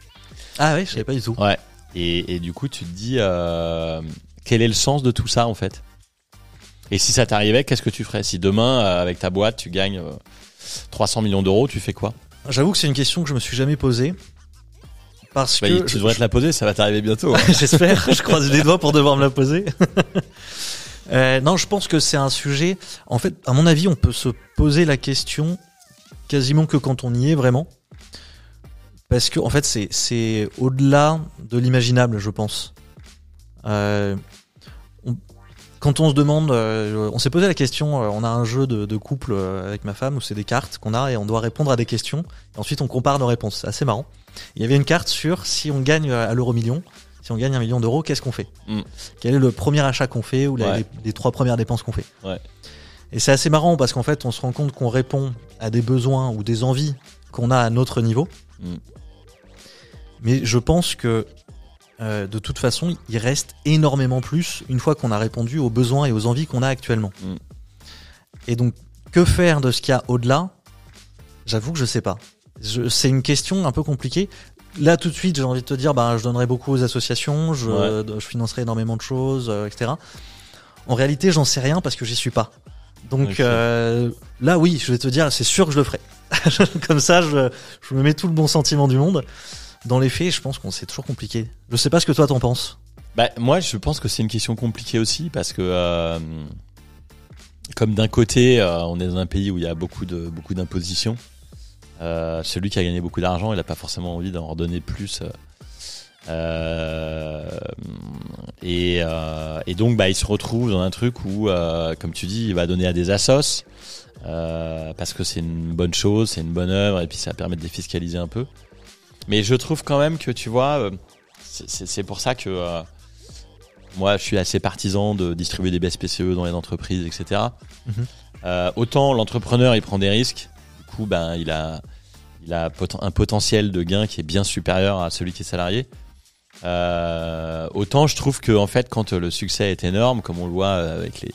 Ah ouais, je savais pas du tout. Ouais. Et, et du coup, tu te dis, quel est le sens de tout ça, en fait? Et si ça t'arrivait, qu'est-ce que tu ferais? Si demain, avec ta boîte, tu gagnes, 300 millions d'euros, tu fais quoi? J'avoue que c'est une question que je me suis jamais posée. Parce Bah, que Tu devrais te la poser, ça va t'arriver bientôt. hein. J'espère, je croise les doigts pour devoir me la poser. Euh, non, je pense que c'est un sujet. En fait, à mon avis, on peut se poser la question quasiment que quand on y est vraiment, parce que en fait, c'est au-delà de l'imaginable, je pense. Euh, quand on se demande, euh, on s'est posé la question, euh, on a un jeu de, de couple euh, avec ma femme où c'est des cartes qu'on a et on doit répondre à des questions. Et ensuite, on compare nos réponses. C'est assez marrant. Il y avait une carte sur si on gagne à l'euro million, si on gagne un million d'euros, qu'est-ce qu'on fait Mm. Quel est le premier achat qu'on fait ou la- Ouais. les, les trois premières dépenses qu'on fait Ouais. Et c'est assez marrant parce qu'en fait, on se rend compte qu'on répond à des besoins ou des envies qu'on a à notre niveau. Mm. Mais je pense que euh, de toute façon, il reste énormément plus une fois qu'on a répondu aux besoins et aux envies qu'on a actuellement. Mm. Et donc, que faire de ce qu'il y a au-delà? J'avoue que je sais pas. C'est une question un peu compliquée. Là, tout de suite, j'ai envie de te dire, bah, je donnerai beaucoup aux associations, je, Ouais. je financerai énormément de choses, euh, etc. En réalité, j'en sais rien parce que j'y suis pas. Donc euh, là, oui, je vais te dire, c'est sûr que je le ferai. Comme ça, je, je me mets tout le bon sentiment du monde. Dans les faits, je pense qu'on c'est toujours compliqué. Je sais pas ce que toi t'en penses. Bah, moi, je pense que c'est une question compliquée aussi parce que, euh, comme d'un côté, euh, on est dans un pays où il y a beaucoup de beaucoup d'impositions. Euh, celui qui a gagné beaucoup d'argent, il n'a pas forcément envie d'en redonner plus. et, et donc, bah, il se retrouve dans un truc où, comme tu dis, il va donner à des assos parce que c'est une bonne chose, c'est une bonne œuvre, et puis ça permet de défiscaliser un peu. Mais je trouve quand même que, tu vois, euh, c'est- pour ça que euh, moi, je suis assez partisan de distribuer des BSPCE dans les entreprises, etc. Mhm. Euh, autant l'entrepreneur, il prend des risques. Du coup, ben, il a, il a un potentiel de gain qui est bien supérieur à celui qui est salarié. Euh, autant je trouve que en fait, quand le succès est énorme, comme on le voit avec les,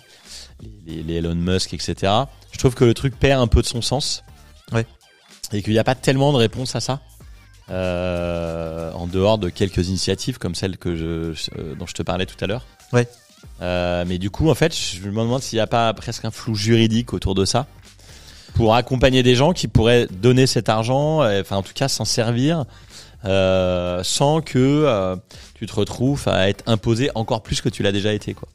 les, les Elon Musk, etc., je trouve que le truc perd un peu de son sens. Ouais. Et qu'il n'y a pas tellement de réponse à ça. Euh, en dehors de quelques initiatives comme celle que je, euh, dont je te parlais tout à l'heure. Ouais. Euh, mais du coup, en fait, je me demande s'il n'y a pas presque un flou juridique autour de ça pour accompagner des gens qui pourraient donner cet argent, enfin en tout cas s'en servir, euh, sans que euh, tu te retrouves à être imposé encore plus que tu l'as déjà été. Quoi.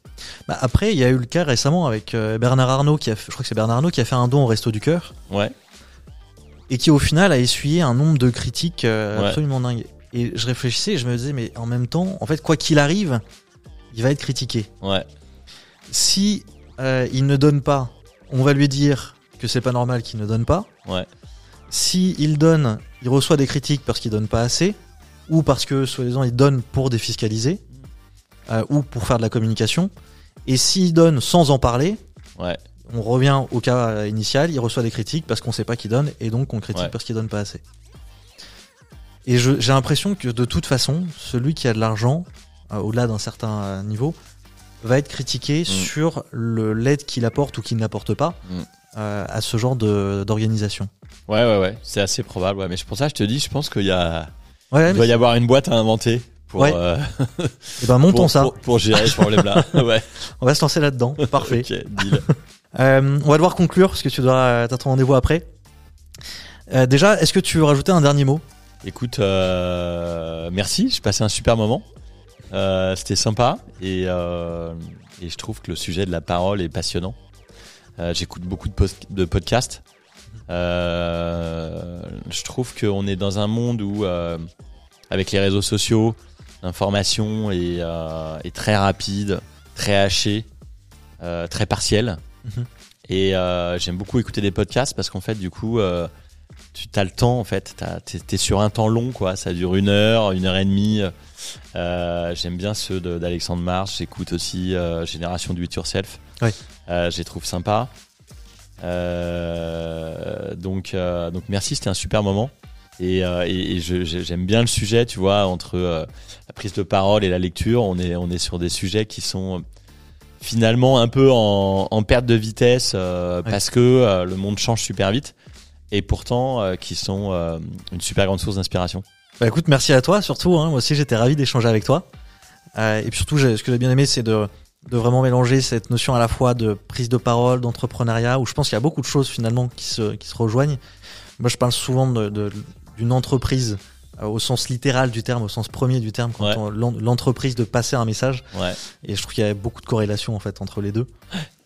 Bah, après, il y a eu le cas récemment avec euh, Bernard Arnault qui a, fait- je crois que c'est Bernard Arnault qui a fait un don au Resto du Cœur Ouais. Et qui au final a essuyé un nombre de critiques euh, Ouais. absolument dingue. Et je réfléchissais et je me disais, mais en même temps, en fait, quoi qu'il arrive, il va être critiqué. Ouais. Si euh, il ne donne pas, on va lui dire que c'est pas normal qu'il ne donne pas. Ouais. Si il donne, il reçoit des critiques parce qu'il donne pas assez, ou parce que soi-disant il donne pour défiscaliser, euh, ou pour faire de la communication. Et s'il donne sans en parler, Ouais. On revient au cas initial, il reçoit des critiques parce qu'on sait pas qui donne, et donc on critique Ouais. parce qu'il donne pas assez. Et j'ai l'impression que de toute façon, celui qui a de l'argent, euh, au-delà d'un certain euh, niveau, va être critiqué sur le l'aide qu'il apporte ou qu'il n'apporte pas Mm. euh, à ce genre d'organisation. Ouais, ouais, ouais. C'est assez probable. Ouais. Mais c'est pour ça, que je te dis, je pense qu'il y a, Ouais, il doit y avoir une boîte à inventer pour, Ouais. euh, et ben montons pour, ça. pour, pour gérer ce problème-là. ouais. On va se lancer là-dedans. Parfait. Ok, deal. Euh, on va devoir conclure parce que tu dois t'as ton rendez-vous après. Euh, déjà, est-ce que tu veux rajouter un dernier mot? Écoute, euh, merci, j'ai passé un super moment. Euh, C'était sympa et, euh, je trouve que le sujet de la parole est passionnant. Euh, J'écoute beaucoup de, podcasts. Euh, je trouve qu'on est dans un monde où, euh, avec les réseaux sociaux, l'information est, euh, très rapide, très hachée, euh, très partielle. Mhm. Et euh, j'aime beaucoup écouter des podcasts parce qu'en fait, du coup, euh, tu as le temps en fait. T'es es sur un temps long, quoi. Ça dure une heure, une heure et demie. Euh, J'aime bien ceux d'Alexandre Marche. J'écoute aussi Génération du It Yourself. Euh, je les trouve sympas. Donc, donc merci, c'était un super moment. Et, et, j'aime bien le sujet, tu vois, entre la prise de parole et la lecture. On est, on est sur des sujets qui sont finalement un peu en, en perte de vitesse euh, Ouais. parce que euh, le monde change super vite et pourtant euh, qui sont une super grande source d'inspiration. Bah écoute, merci à toi surtout. Hein, moi aussi, j'étais ravi d'échanger avec toi. Et puis surtout, ce que j'ai bien aimé, c'est de de vraiment mélanger cette notion à la fois de prise de parole, d'entrepreneuriat, où je pense qu'il y a beaucoup de choses finalement qui se, qui se rejoignent. Moi, je parle souvent de, de- d'une entreprise au sens littéral du terme, au sens premier du terme, quand Ouais. l'entreprise de passer un message. Ouais. Et je trouve qu'il y a beaucoup de corrélations en fait entre les deux.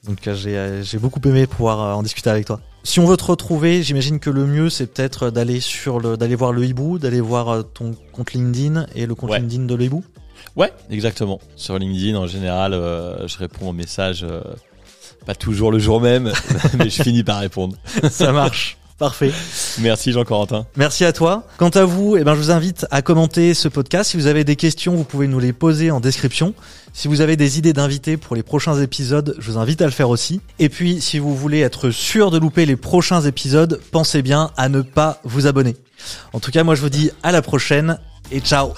Donc euh, j'ai euh, j'ai beaucoup aimé pouvoir euh, en discuter avec toi. Si on veut te retrouver, j'imagine que le mieux c'est peut-être d'aller sur le d'aller voir le hibou, d'aller voir ton compte LinkedIn et le compte Ouais. LinkedIn de le hibou. Ouais, exactement. Sur LinkedIn, en général, euh, je réponds aux messages, euh, pas toujours le jour même, mais je finis par répondre. Ça marche. Parfait. Merci Jean-Corentin. Merci à toi. Quant à vous, eh ben, je vous invite à commenter ce podcast. Si vous avez des questions, vous pouvez nous les poser en description. Si vous avez des idées d'invités pour les prochains épisodes, je vous invite à le faire aussi. Et puis, si vous voulez être sûr de louper les prochains épisodes, pensez bien à ne pas vous abonner. En tout cas, moi, je vous dis à la prochaine et ciao